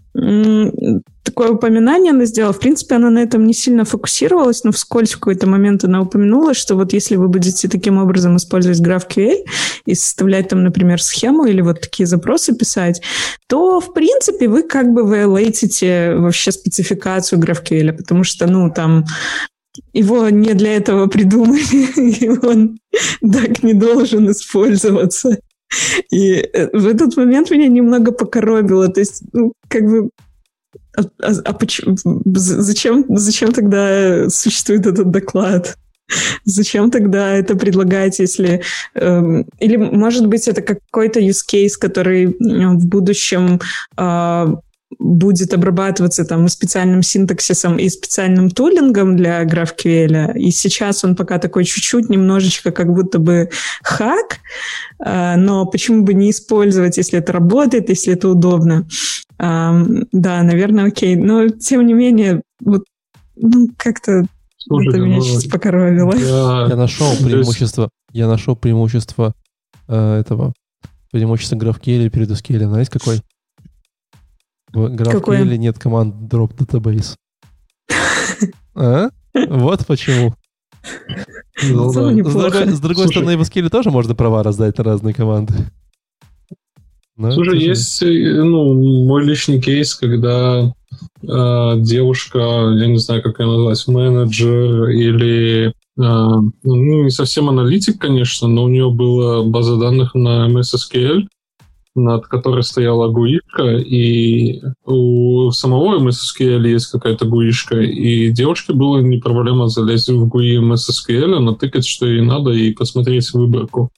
такое упоминание она сделала. В принципе, она на этом не сильно фокусировалась, но вскользь в какой-то момент она упомянула, что вот если вы будете таким образом использовать GraphQL и составлять там, например, схему или вот такие запросы писать, то, в принципе, вы как бы виолейтите вообще спецификацию GraphQL, потому что, ну, там его не для этого придумали, и он так не должен использоваться. И э, в этот момент меня немного покоробило. То есть, ну, как бы а, а, а почему, зачем, зачем тогда существует этот доклад? Зачем тогда это предлагать, если... Э, или, может быть, это какой-то use case, который в будущем э, будет обрабатываться там специальным синтаксисом и специальным тулингом для GraphQL, и сейчас он пока такой чуть-чуть, немножечко как будто бы хак, э, но почему бы не использовать, если это работает, если это удобно? Да, наверное, окей, но тем не менее, вот, ну, как-то Слушай, это меня ну, сейчас покоровило. Я, я нашел преимущество, я нашел преимущество э, этого, преимущество GraphQL перед SQL. Знаете, какой? В GraphQL нет команд drop database. А? Вот почему. Ну, да. С другой, с другой стороны, в SQL тоже можно права раздать на разные команды. Но Слушай, есть э, ну, мой личный кейс, когда э, девушка, я не знаю, как ее назвать, менеджер или э, ну, не совсем аналитик, конечно, но у нее была база данных на MS SQL, над которой стояла гуишка, и у самого MSSQL есть какая-то гуишка, и девушке было не проблема залезть в GUI MSSQL, натыкать, что ей надо, и посмотреть выборку.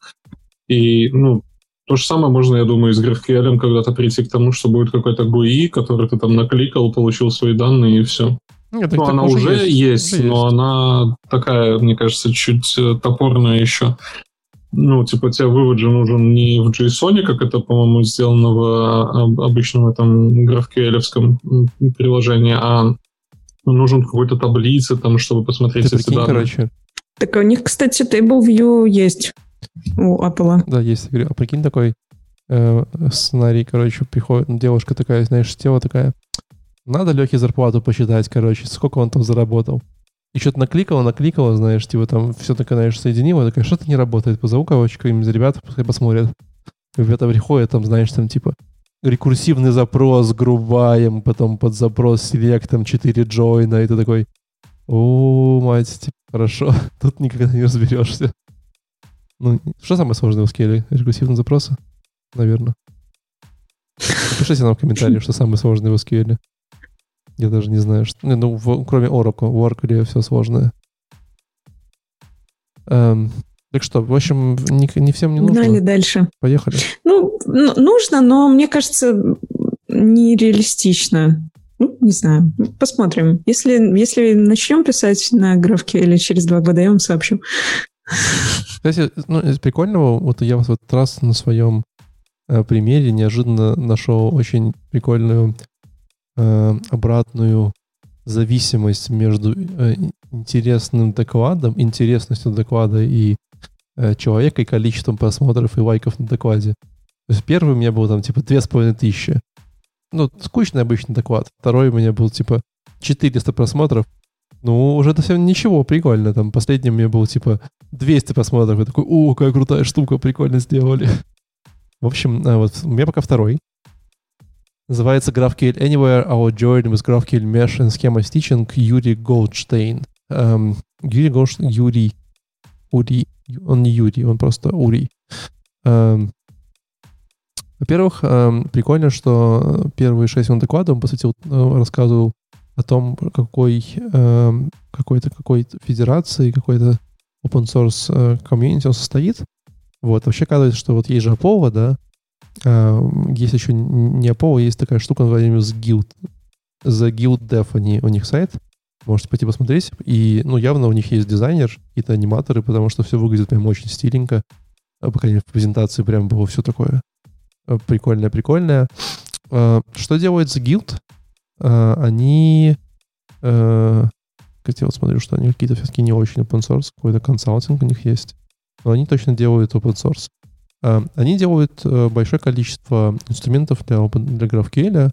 И, ну, то же самое можно, я думаю, с GraphQL когда-то прийти к тому, что будет какой-то GUI, который ты там накликал, получил свои данные, и все. Нет, ну, она уже есть, есть уже но есть. она такая, мне кажется, чуть э, топорная еще ну, типа, тебе вывод же нужен не в JSON, как это, по-моему, сделано в а, обычном этом GraphQL приложении, а нужен какой-то таблице, там, чтобы посмотреть Ты эти данные. короче. Так у них, кстати, TableView есть у Apple. Да, есть. А прикинь, такой э, сценарий, короче, приходит девушка такая, знаешь, тело такая, надо Лехе зарплату посчитать, короче, сколько он там заработал. И что-то накликала, накликала, знаешь, типа там все такое, знаешь, соединила, такая, что-то не работает, позову, короче, каким-нибудь ребят, пускай посмотрят. Ребята приходят, там, знаешь, там, типа, рекурсивный запрос грубаем, потом под запрос селектом 4 джойна, и ты такой, о, мать, типа, хорошо, тут никогда не разберешься. Ну, что самое сложное в скеле? Рекурсивные запросы? Наверное. Напишите нам в комментариях, что самое сложное в SQL. Я даже не знаю, что... Ну, в, кроме Oracle. В Oracle все сложное. Эм, так что, в общем, не, не всем не нужно. Гнали дальше. Поехали. Ну, нужно, но мне кажется, нереалистично. Ну, не знаю. Посмотрим. Если, если начнем писать на графке или через два года, я вам сообщу. Кстати, ну, из прикольного, вот я вот в этот раз на своем э, примере неожиданно нашел очень прикольную э, обратную зависимость между э, интересным докладом, интересностью доклада и э, человека, и количеством просмотров и лайков на докладе. То есть первый у меня был там типа две с половиной тысячи. Ну, скучный обычный доклад. Второй у меня был типа 400 просмотров. Ну, уже совсем ничего, прикольно. Там последний у меня был типа 200 просмотров. Я такой, о, какая крутая штука, прикольно сделали. В общем, э, вот у меня пока второй. Называется GraphQL Anywhere, our journey with GraphQL Mesh and Schema Stitching Юрий Голдштейн. Um, Юрий Голдштейн, Юрий, Ури, он не Юрий, он просто Ури. Um, во-первых, um, прикольно, что первые шесть минут доклада он посвятил, uh, рассказывал о том, какой um, какой-то какой федерации, какой-то open source uh, комьюнити он состоит. Вот, вообще оказывается, что вот есть же Apollo, да, есть еще не Apollo, есть такая штука, называемая Guild. The Guild Dev, они, у них сайт. Можете пойти посмотреть. И, ну, явно у них есть дизайнер, какие-то аниматоры, потому что все выглядит прям очень стиленько. А, по крайней мере, в презентации прям было все такое прикольное-прикольное. А, что делает The Guild? Они... Хотел смотрю, что они какие-то все-таки не очень open source, какой-то консалтинг у них есть. Но они точно делают open source. Э, они делают э, большое количество инструментов для, для GraphQL,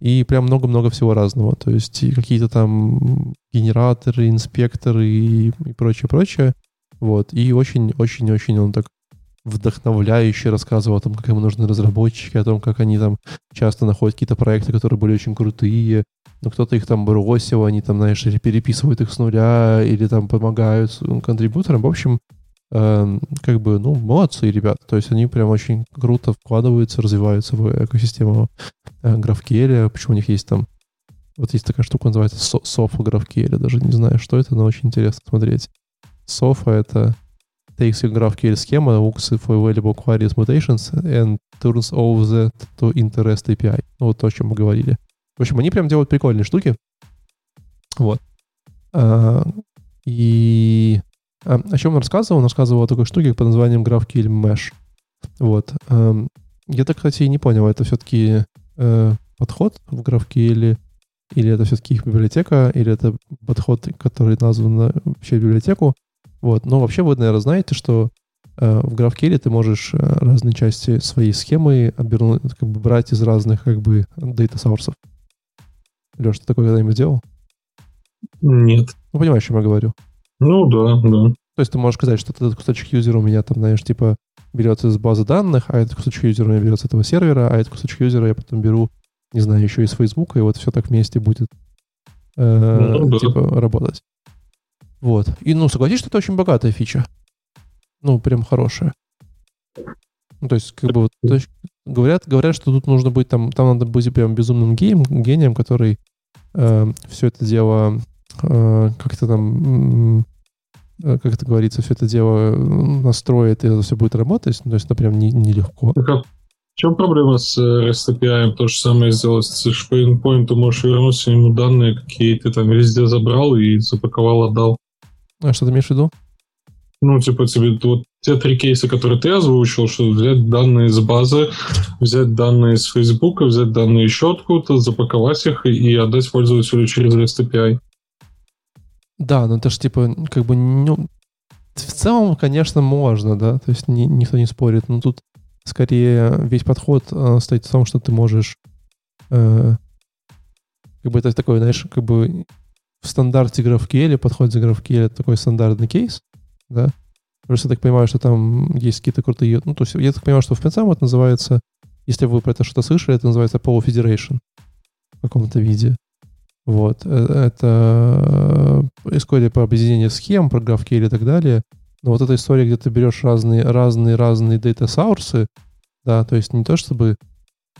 и прям много-много всего разного. То есть какие-то там генераторы, инспекторы и, прочее, прочее. Вот. И очень-очень-очень он так вдохновляюще рассказывал о том, как ему нужны разработчики, о том, как они там часто находят какие-то проекты, которые были очень крутые, но кто-то их там бросил, они там, знаешь, или переписывают их с нуля, или там помогают контрибуторам. В общем, как бы, ну, молодцы ребята. То есть они прям очень круто вкладываются, развиваются в экосистему э, GraphQL. Почему у них есть там... Вот есть такая штука, называется Sofa GraphQL. Даже не знаю, что это, но очень интересно смотреть. SOFA — это takes your GraphQL schema, looks for available queries mutations and turns all that to interest API. Ну, вот то, о чем мы говорили. В общем, они прям делают прикольные штуки. Вот. А, и о чем он рассказывал? Он рассказывал о такой штуке под названием GraphQL Mesh. Вот. А, я так, кстати, и не понял, это все-таки э, подход в GraphQL или это все-таки их библиотека, или это подход, который назван вообще библиотеку. Вот. Но вообще вы, наверное, знаете, что э, в GraphQL ты можешь э, разные части своей схемы обернуть, как бы брать из разных как бы data sources. Леш, ты такое когда-нибудь делал? Нет. Ну, понимаешь, о чем я говорю? Ну, да, да. То есть ты можешь сказать, что этот кусочек юзера у меня там, знаешь, типа берется из базы данных, а этот кусочек юзера у меня берется с этого сервера, а этот кусочек юзера я потом беру, не знаю, еще из Фейсбука, и вот все так вместе будет э, ну, да. типа работать. Вот. И, ну, согласись, что это очень богатая фича. Ну, прям хорошая. Ну, то есть, как бы, вот, то есть, говорят, говорят, что тут нужно быть там, там надо быть прям безумным гением, гением, который э, все это дело как-то там, э, как это говорится, все это дело настроит, и это все будет работать. Ну, то есть, это прям нелегко. Не, не в чем проблема с э, REST API? То же самое сделать с SharePoint, ты можешь вернуть ему данные, какие ты там везде забрал и запаковал, отдал. А что ты имеешь в виду? Ну, типа, тебе вот те три кейса, которые ты озвучил, что взять данные из базы, взять данные из Facebook, взять данные еще откуда-то, запаковать их и, и отдать пользователю через REST API. Да, но это же типа, как бы, ну, в целом, конечно, можно, да, то есть ни, никто не спорит, но тут скорее весь подход э, стоит в том, что ты можешь э, как бы это такой, знаешь, как бы в стандарте GraphQL, подход за GraphQL это такой стандартный кейс, да. Просто я так понимаю, что там есть какие-то крутые... Ну, то есть я так понимаю, что в принципе это называется, если вы про это что-то слышали, это называется Federation в каком-то виде. Вот. Э, это история про объединение схем, про GraphQL и так далее. Но вот эта история, где ты берешь разные, разные, разные data sources, да, то есть не то, чтобы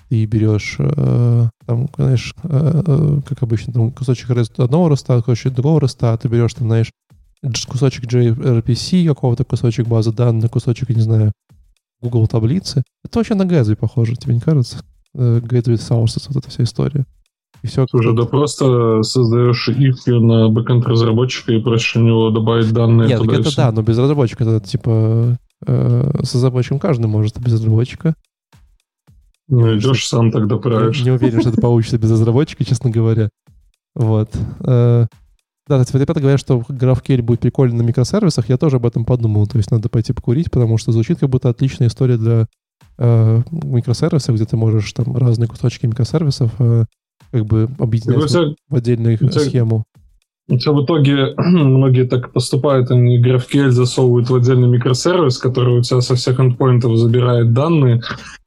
ты берешь, э, там, знаешь, э, э, как обычно, там кусочек одного роста, кусочек другого роста, а ты берешь, там, знаешь, кусочек gRPC, какого-то кусочек базы данных, кусочек, не знаю, Google таблицы. Это вообще на Gatsby похоже, тебе не кажется? Gatsby Sources, вот эта вся история. И все. Слушай, да просто создаешь if на бэкэнд разработчика и просишь у него добавить данные. Нет, это да, но без разработчика это типа э, с разработчиком каждый может, а без разработчика. Ну, идешь сам тогда правишь. Не, не уверен, что это получится без разработчика, честно говоря. Вот. Э, да, кстати, ребята говорят, что GraphQL будет прикольно на микросервисах. Я тоже об этом подумал. То есть надо пойти покурить, потому что звучит как будто отличная история для э, микросервисов, где ты можешь там разные кусочки микросервисов э, как бы объединять в, в отдельную тебя, схему. Тебя в итоге многие так поступают, они GraphQL засовывают в отдельный микросервис, который у тебя со всех эндпоинтов забирает данные,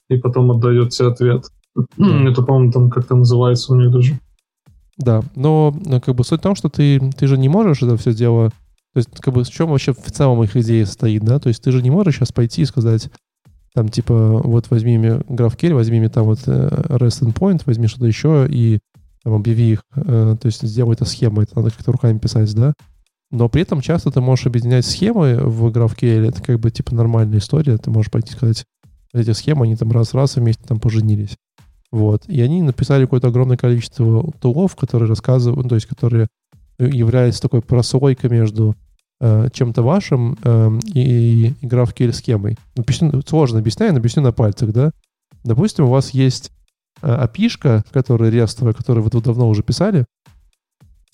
и потом отдает тебе ответ. Это, по-моему, там как-то называется у них даже. Да, но как бы суть в том, что ты, ты же не можешь это все дело... То есть, как бы, в чем вообще в целом их идея стоит, да? То есть ты же не можешь сейчас пойти и сказать, там, типа, вот возьми мне GraphQL, возьми мне там вот э, REST endpoint, возьми что-то еще и там, объяви их, э, то есть сделай это схемой, это надо как-то руками писать, да? Но при этом часто ты можешь объединять схемы в GraphQL, это как бы типа нормальная история, ты можешь пойти сказать, эти схемы, они там раз-раз вместе там поженились. Вот. И они написали какое-то огромное количество тулов, которые рассказывают, ну, то есть которые являются такой прослойкой между э, чем-то вашим э, и, и GraphQL схемой. Объясню, сложно объясняю, объясню на пальцах, да. Допустим, у вас есть э, API, которая рестовая, которую вы тут давно уже писали,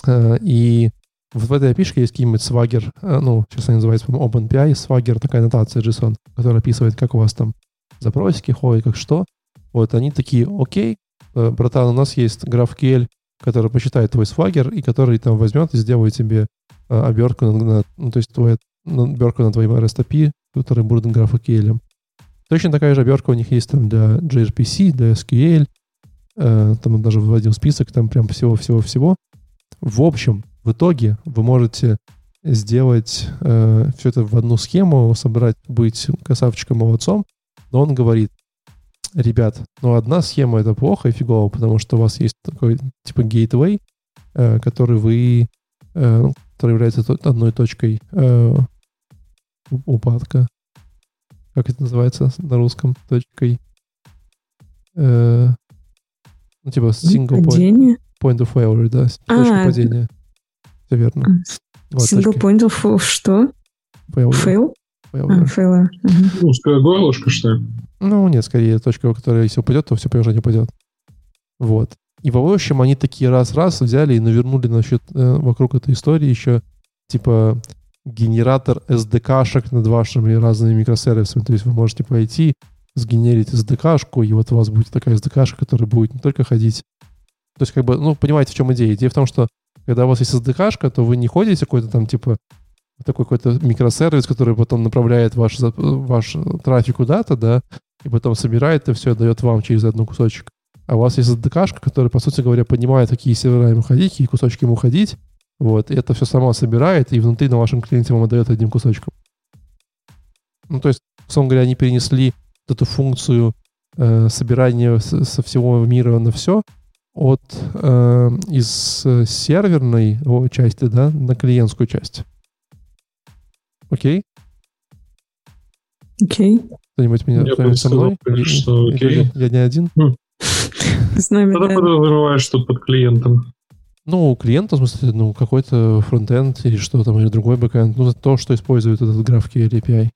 э, и вот в этой API есть какие-нибудь Swagger, э, ну, сейчас они называются, по-моему, OpenPI, Swagger, такая аннотация JSON, которая описывает, как у вас там запросики ходят, как что. Вот они такие, окей, братан, у нас есть GraphQL, который посчитает твой свагер и который там возьмет и сделает тебе обертку, на, на, ну, то есть твою обертку на твоем REST который будет GraphQL. Точно такая же обертка у них есть там для gRPC, для SQL. Э, там он даже выводил список там прям всего-всего-всего. В общем, в итоге вы можете сделать э, все это в одну схему, собрать, быть красавчиком молодцом, но он говорит, ребят, ну одна схема это плохо и фигово, потому что у вас есть такой типа gateway, э, который вы, э, который является одной точкой э, упадка. Как это называется на русском? Точкой. Э, ну, типа single point, Падение? point of failure, да. А, Точка падения. Все верно. Вот, Single точка point of что? failure, Fail? failure. А, failure. Узкое горлышко, что ли? Ну, нет, скорее точка, которая если упадет, то все приложение упадет. Вот. И в общем, они такие раз-раз взяли и навернули насчет э, вокруг этой истории еще типа генератор SDK-шек над вашими разными микросервисами. То есть вы можете пойти, сгенерить SDK-шку, и вот у вас будет такая SDK-шка, которая будет не только ходить. То есть, как бы, ну, понимаете, в чем идея? Идея в том, что когда у вас есть SDK-шка, то вы не ходите какой-то там, типа, такой какой-то микросервис, который потом направляет ваш, за- ваш трафик куда-то, да, и потом собирает это все и дает вам через одну кусочек. А у вас есть SDK, которая, по сути говоря, понимает, какие сервера ему ходить, какие кусочки ему ходить, вот, и это все сама собирает, и внутри на вашем клиенте вам отдает одним кусочком. Ну, то есть, условно говоря, они перенесли вот эту функцию э, собирания с- со всего мира на все от э, из э, серверной о, части, да, на клиентскую часть. Окей? Окей. Кто-нибудь меня Я со мной? что и- окей. Я не один? С нами, Что ты да. подразумеваешь, что под клиентом? Ну, клиент, в смысле, ну, какой-то фронтенд или что там, или другой бэкэнд. Ну, то, что использует этот GraphQL API.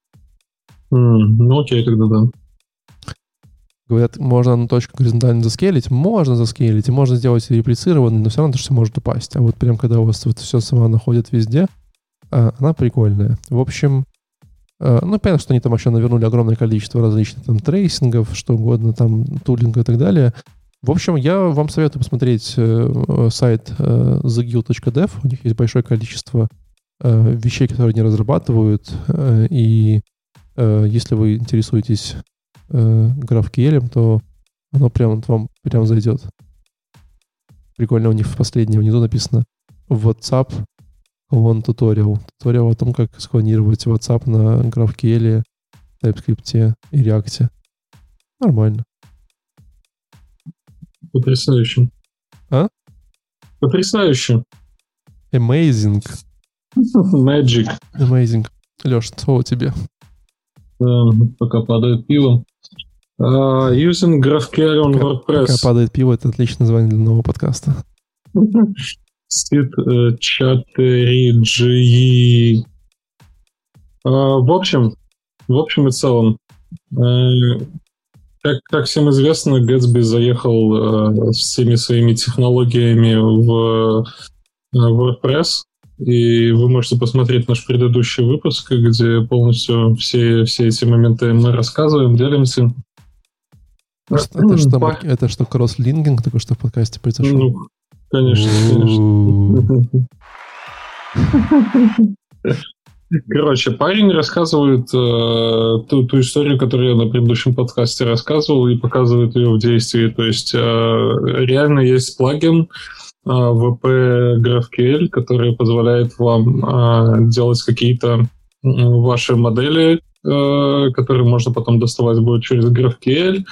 М, Ну, окей, тогда да. Говорят, можно одну точку горизонтально заскейлить. Можно заскейлить, и можно сделать реплицированный, но все равно это все может упасть. А вот прям когда у вас вот все сама находит везде, а, она прикольная. В общем, э, ну, понятно, что они там еще навернули огромное количество различных там tracing ов, что угодно, там, tooling а и так далее. В общем, я вам советую посмотреть э, э, сайт э, theguild.dev. У них есть большое количество э, вещей, которые они разрабатывают. И если вы интересуетесь э, GraphQL, то оно прям вам прям зайдет. Прикольно у них в последнем внизу написано WhatsApp One Tutorial. Туториал о том, как склонировать WhatsApp на GraphQL, TypeScript и React. Нормально. Потрясающе. А? Потрясающе. Amazing. Magic. Amazing. Леш, слово тебе. Эм, Пока падает пиво. А, Using GraphQL on Пока, пока WordPress. падает пиво, это отличное название для нового подкаста. Сид 4GE. А, В общем, в общем и целом, э, как, как всем известно, Gatsby заехал э, всеми своими технологиями в э, WordPress, и вы можете посмотреть наш предыдущий выпуск, где полностью все, все эти моменты мы рассказываем, делимся. Это что, По- марк- это что кросс-линкинг только что в подкасте произошел? Ну, конечно, конечно. Короче, парень рассказывает э, ту, ту историю, которую я на предыдущем подкасте рассказывал, и показывает ее в действии. То есть э, реально есть плагин э, VP GraphQL, который позволяет вам э, делать какие-то ваши модели, э, которые можно потом доставать будет через GraphQL.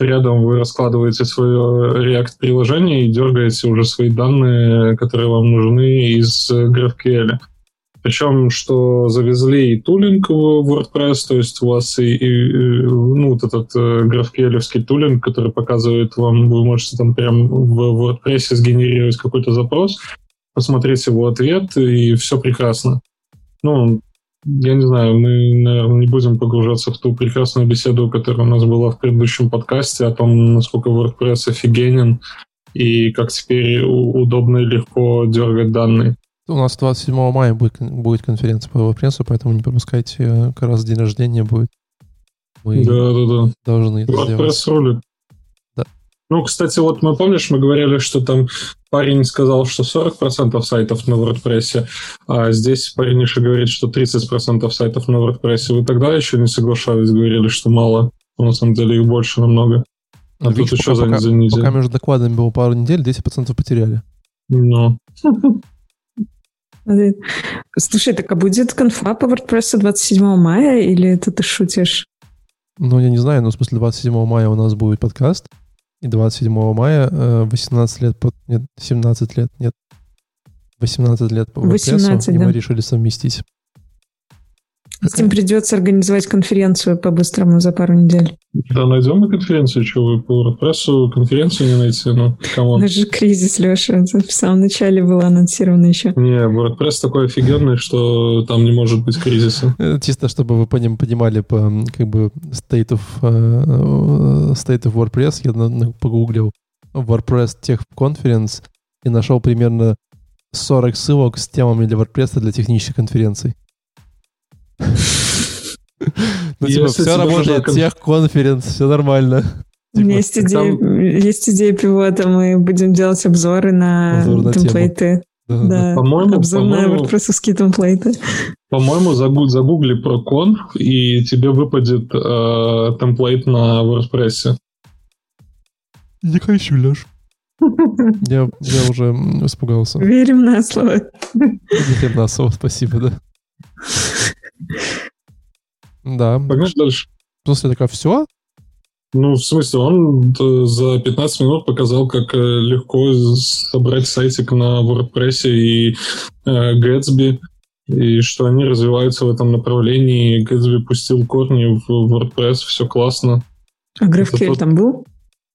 Рядом вы раскладываете свое React-приложение и дергаете уже свои данные, которые вам нужны из э, GraphQL. Причем, что завезли и тулинг в WordPress, то есть у вас и, и, ну, вот этот э, GraphQL тулинг, который показывает вам, вы можете там прям в WordPress сгенерировать какой-то запрос, посмотреть его ответ, и все прекрасно. Ну, я не знаю, мы, наверное, не будем погружаться в ту прекрасную беседу, которая у нас была в предыдущем подкасте о том, насколько WordPress офигенен и как теперь удобно и легко дергать данные. У нас 27 мая будет, будет конференция по WordPress, поэтому не пропускайте, э, как раз день рождения будет. Мы Да-да-да. должны это. WordPress рулит. Да. Ну, кстати, вот мы, помнишь, мы говорили, что там парень сказал, что 40% сайтов на WordPress, а здесь парень еще говорит, что 30% сайтов на WordPress. Вы тогда еще не соглашались, говорили, что мало. Но на самом деле их больше намного. А Ну, тут видишь, еще пока, за, пока- за неделю. пока между докладами было пару недель, 10% потеряли. Ну, Э, Слушай, так а будет конфа по WordPress 27 мая, или это ты шутишь? Ну, я не знаю, но в смысле 27 мая у нас будет подкаст, и 27 мая э, 18 лет, под... нет, 17 лет, нет, 18 лет по WordPress, 18, и мы да. решили совместить. С ним придется организовать конференцию по-быстрому за пару недель. Да, найдем мы конференцию, что вы по WordPress конференцию не найти, ну, come on. Это же кризис, Леша, это в самом начале было анонсировано еще. Не, WordPress такой офигенный, что там не может быть кризиса. Это Чисто, чтобы вы поним- понимали по как бы state of, э, state of WordPress, я погуглил WordPress Tech Conference и нашел примерно 40 ссылок с темами для WordPress для технических конференций. Ну, типа, все тебе работает, тех конференц, все нормально. У меня Типа, есть идея, есть идея пивота, мы будем делать обзоры на Обзор на темплейты. Да, По-моему, обзор на WordPress темплейты. По-моему, загу- загугли про конф, и тебе выпадет э, темплейт на WordPress. Не хочу, Леш. Я, я уже испугался. Верим на слово. Не на слово, спасибо, да. Да. Погнали дальше. После такая все? Ну, в смысле, он э, за 15 минут показал, как э, легко собрать сайтик на WordPress и э, Gatsby, и что они развиваются в этом направлении. Gatsby пустил корни в WordPress, все классно. А GraphQL тот- там был?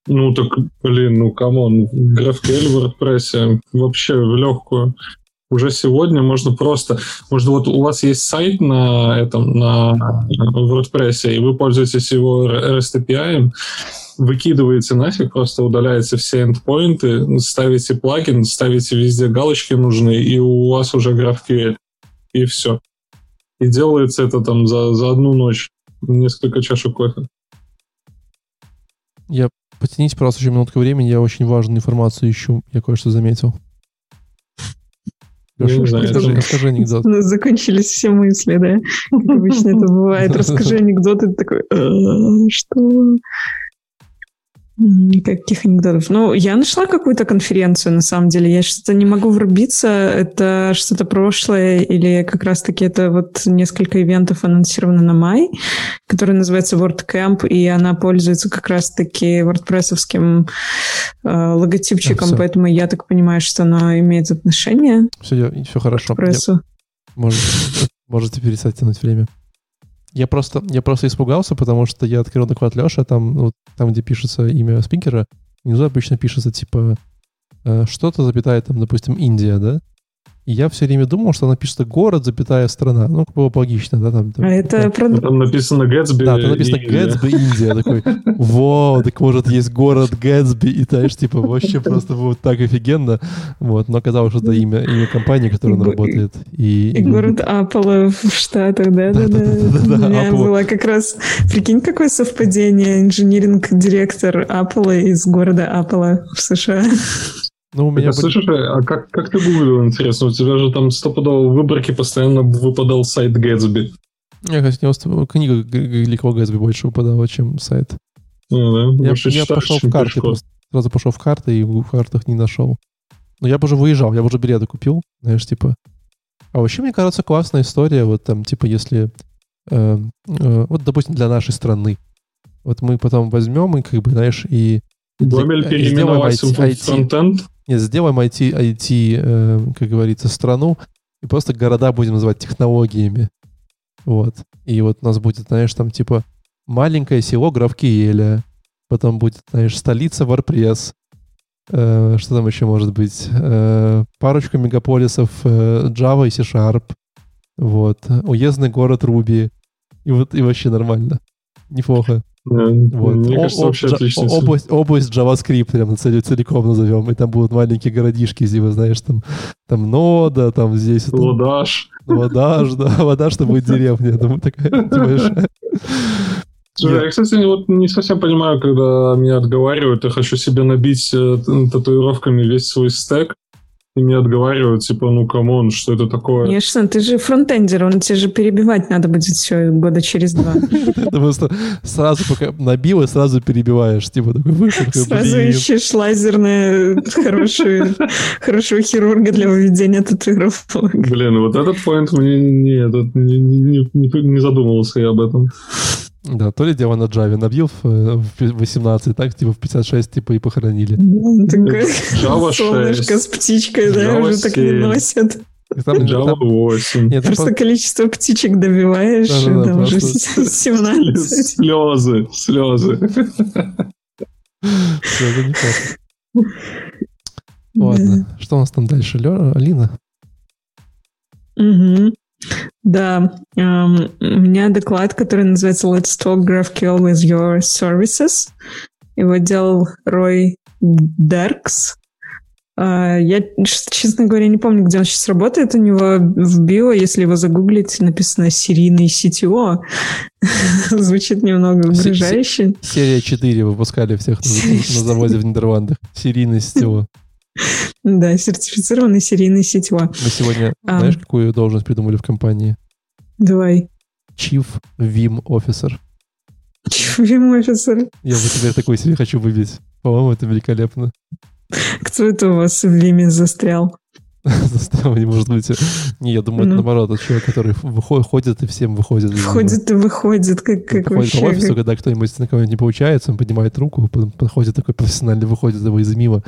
Ну, так, блин, ну, come on, GraphQL в WordPress вообще в легкую. Уже сегодня можно просто... Может, вот у вас есть сайт на этом, на WordPress, и вы пользуетесь его REST API, выкидываете нафиг, просто удаляете все endpoint ы, ставите плагин, ставите везде галочки нужные, и у вас уже GraphQL. И все. И делается это там за, за одну ночь. Несколько чашек кофе. Я потяните, пожалуйста, еще минутку времени, я очень важную информацию ищу. Я кое-что заметил. Не знаю, расскажи, это- расскажи анекдот. У нас закончились все мысли, да? Как обычно это бывает. Расскажи анекдот, и ты такой, «Э, что? Никаких анекдотов. Ну, я нашла какую-то конференцию, на самом деле. Я что-то не могу врубиться. Это что-то прошлое или как раз-таки это вот несколько ивентов анонсировано на май, который называется WordCamp, и она пользуется как раз-таки wordpress э, логотипчиком, всё. поэтому я так понимаю, что оно имеет отношение Все, все хорошо. Я- можете, можете перестать тянуть время. Я просто, я просто испугался, потому что я открыл доклад Леша, там, ну, там, где пишется имя спикера, внизу обычно пишется, типа, э, что-то, запятая, там, допустим, Индия, да? И я все время думал, что напишется город, запятая, страна. Ну, было бы логично, да? Там, там, А это там- про... Там написано Gatsby. Да, там написано Гэтсби, Индия. Такой, вау, так может есть город Гэтсби, и знаешь, типа, вообще просто будет так офигенно. Вот, но оказалось, что это имя, имя компании, в которой он И го- работает. И, И город Аполло в Штатах, да, да, да. Да-да-да-да-да, У меня было как раз, прикинь, какое совпадение, инжиниринг-директор Аполло из города Аполло в США. Ну, у Так, меня а были- слышишь, а как, как ты гуглил, интересно? У тебя же там стопудово в выборке постоянно выпадал сайт Gatsby. Я, кстати, не уст- книга Великого Гэтсби больше выпадала, чем сайт. Ну, да, Я, больше я читаешь, пошел в карты пешком. просто. Сразу пошел в карты и в картах не нашел. Но я бы уже выезжал, я бы уже билеты купил, знаешь, типа. А вообще, мне кажется, классная история, вот там, типа, если... э, э, вот, допустим, для нашей страны. Вот мы потом возьмем и, как бы, знаешь, и... Гомель переименовать в фронтенд. Нет, сделаем IT, IT э, как говорится, страну, и просто города будем называть технологиями. Вот. И вот у нас будет, знаешь, там типа маленькое село Графкиеля, потом будет, знаешь, столица WordPress, э, что там еще может быть, э, парочка мегаполисов э, Java и C-Sharp, вот, уездный город Руби, и вот, и вообще нормально. Неплохо. Да, Вот. Мне О- кажется, вообще отлично. всё. область, область JavaScript прям цел- целиком назовем. И там будут маленькие городишки, типа, знаешь, там, там нода, там здесь там, Lodash. вода, ж- да, вода, что будет деревня. Думаю, такая. Слушай, Нет. я, кстати, вот не совсем понимаю, когда меня отговаривают, я хочу себе набить э, татуировками весь свой стек, и меня отговаривают, типа, ну, come on, что это такое? Конечно, ты же фронтендер, он тебе же перебивать надо будет все года через два. Ты просто сразу пока набил и сразу перебиваешь. Типа такой вышел, такой, Сразу ищешь хорошую, хорошего хирурга для выведения татуировок. Блин, вот этот поинт мне не, не, не- не- не задумывался я об этом. Да, то ли дело на Java набил в, э, в 18, так, типа в 56, типа и похоронили. Такое Java 6. солнышко с птичкой, да, уже так не 7. носят. Там, Java 8. Нет, там Просто количество птичек добиваешь, Да-да-да, и там уже просто- 17. Слезы, слезы. Это неплохо. Ладно, что у нас там дальше? Алина? Мгм. Да, эм, у меня доклад, который называется Let's Talk GraphQL with Your Services. Его делал Рой Деркс. А, Я, честно говоря, не помню, где он сейчас работает. У него в био, если его загуглить, написано «серийный CTO». Звучит немного угрожающе. Серия 4 выпускали всех на, заводе в Нидерландах. Серийный сетево. Да, сертифицированный серийный CTO. Мы сегодня, А. знаешь, какую должность придумали в компании? Давай. Chief Vim Officer. Чувим офицер. Я бы теперь такой себе хочу выбить. По-моему, это великолепно. Кто это у вас в Виме застрял? Заставил, не может быть. Не, я думаю, это Ну. наоборот, это человек, который выходит, ходит и всем выходит. Входит и выходит, как, как вообще. в офису, когда кто-нибудь на кого-нибудь не получается, он поднимает руку, подходит такой профессиональный, выходит его из мимо,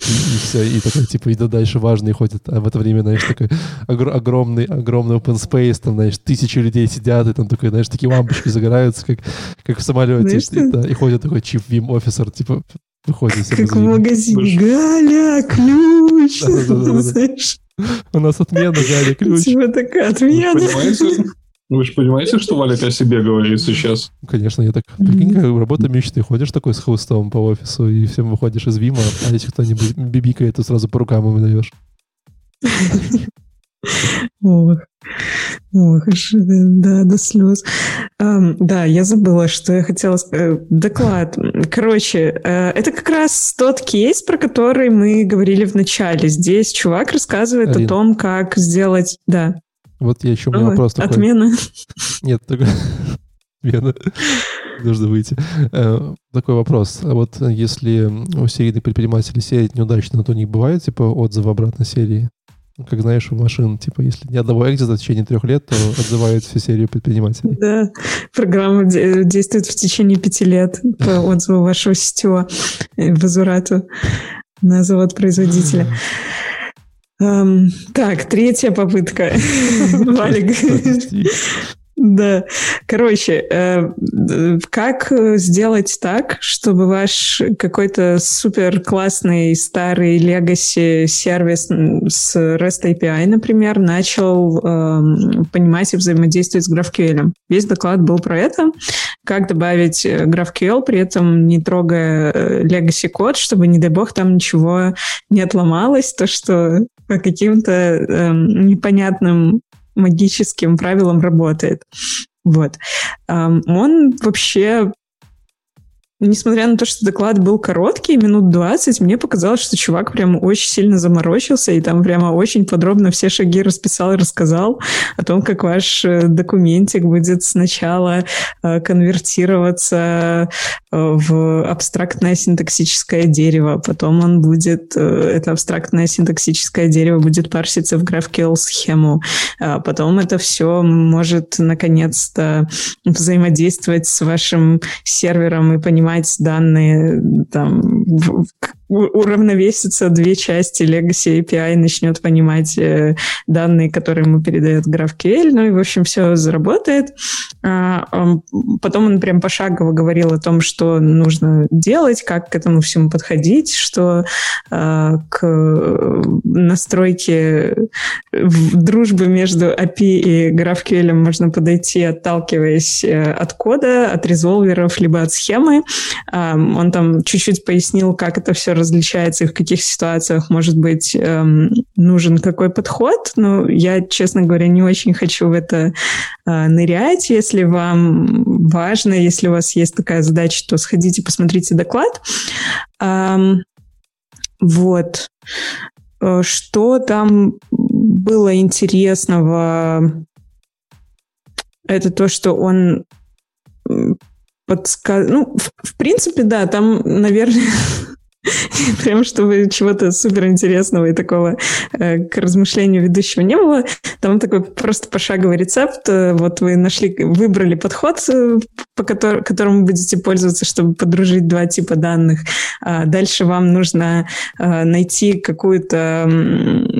и, все, и такой, типа, идет дальше важный ходит. А в это время, знаешь, такой огр- огромный, огромный open space, там, знаешь, тысячи людей сидят, и там такой, знаешь, такие лампочки загораются, как, как в самолете. И, да, и ходит такой чип вим офисер, типа, выходит Как в магазине. Галя, ключ! Знаешь, У нас отмена, Галя, ключ. типа такая отмена. вы же понимаете, что Валик о себе говорит сейчас? Конечно, я так, прикинь, как работа мечты, ходишь такой с хвостом по офису, и всем выходишь из Вима, а если кто-нибудь бибикает, то сразу по рукам ему даешь. Ох, ох, да, до слез. Ам, да, я забыла, что я хотела сказать. Доклад. Короче, э, это как раз тот кейс, про который мы говорили в начале. Здесь чувак рассказывает Алина. о том, как сделать... Да, Вот я еще у меня вопрос такой. отмена. Нет, такой... Отмена. Нужно выйти. Э, Такой вопрос. А вот если у серийных предпринимателей серия неудачно, то у них бывает, типа, отзывы обратной серии? Как знаешь, у машин, типа, если ни одного экзита в течение трех лет, то отзывают всю серию предпринимателей. Да, программа де- действует в течение пяти лет по отзыву вашего сетевого возврату на завод-производителя. Так, третья попытка. Валик. Да. Короче, э, как э, сделать так, чтобы ваш какой-то супер классный старый legacy сервис с REST API, например, начал эм, понимать и взаимодействовать с GraphQL? Весь доклад был про это. Как добавить э, GraphQL, при этом не трогая э, legacy код, чтобы, не дай бог, там ничего не отломалось, то, что по каким-то эм, непонятным магическим правилам работает. Вот. Он вообще, несмотря на то, что доклад был короткий, минут 20, мне показалось, что чувак прям очень сильно заморочился и там прямо очень подробно все шаги расписал и рассказал о том, как ваш э, документик будет сначала э, конвертироваться в абстрактное синтаксическое дерево, потом он будет, э, это абстрактное синтаксическое дерево будет парситься в GraphQL схему, а потом это все может наконец-то взаимодействовать с вашим сервером и понимать данные, там, в- в- у- уравновеситься две части Legacy API, начнет понимать э, данные, которые ему передает GraphQL, ну и, в общем, все заработает. А, потом он прям пошагово говорил о том, что нужно делать, как к этому всему подходить, что а, к э, настройке в- дружбы между API и GraphQL можно подойти, отталкиваясь э, от кода, от резолверов, либо от схемы. Ам, Он там чуть-чуть пояснил, как это все различается и в каких ситуациях может быть эм, нужен какой подход. Но я, честно говоря, не очень хочу в это э, нырять. Если вам важно, если у вас есть такая задача, то сходите, посмотрите доклад. Ам, Вот. Э, Что там было интересного? Это то, что он подсказал... Ну, в, в принципе, да, там, наверное, прям чтобы чего-то суперинтересного и такого э, к размышлению ведущего не было. Там такой просто пошаговый рецепт. Э, Вот вы нашли, выбрали подход, э, по котор- которому будете пользоваться, чтобы подружить два типа данных. А дальше вам нужно а, найти какой-то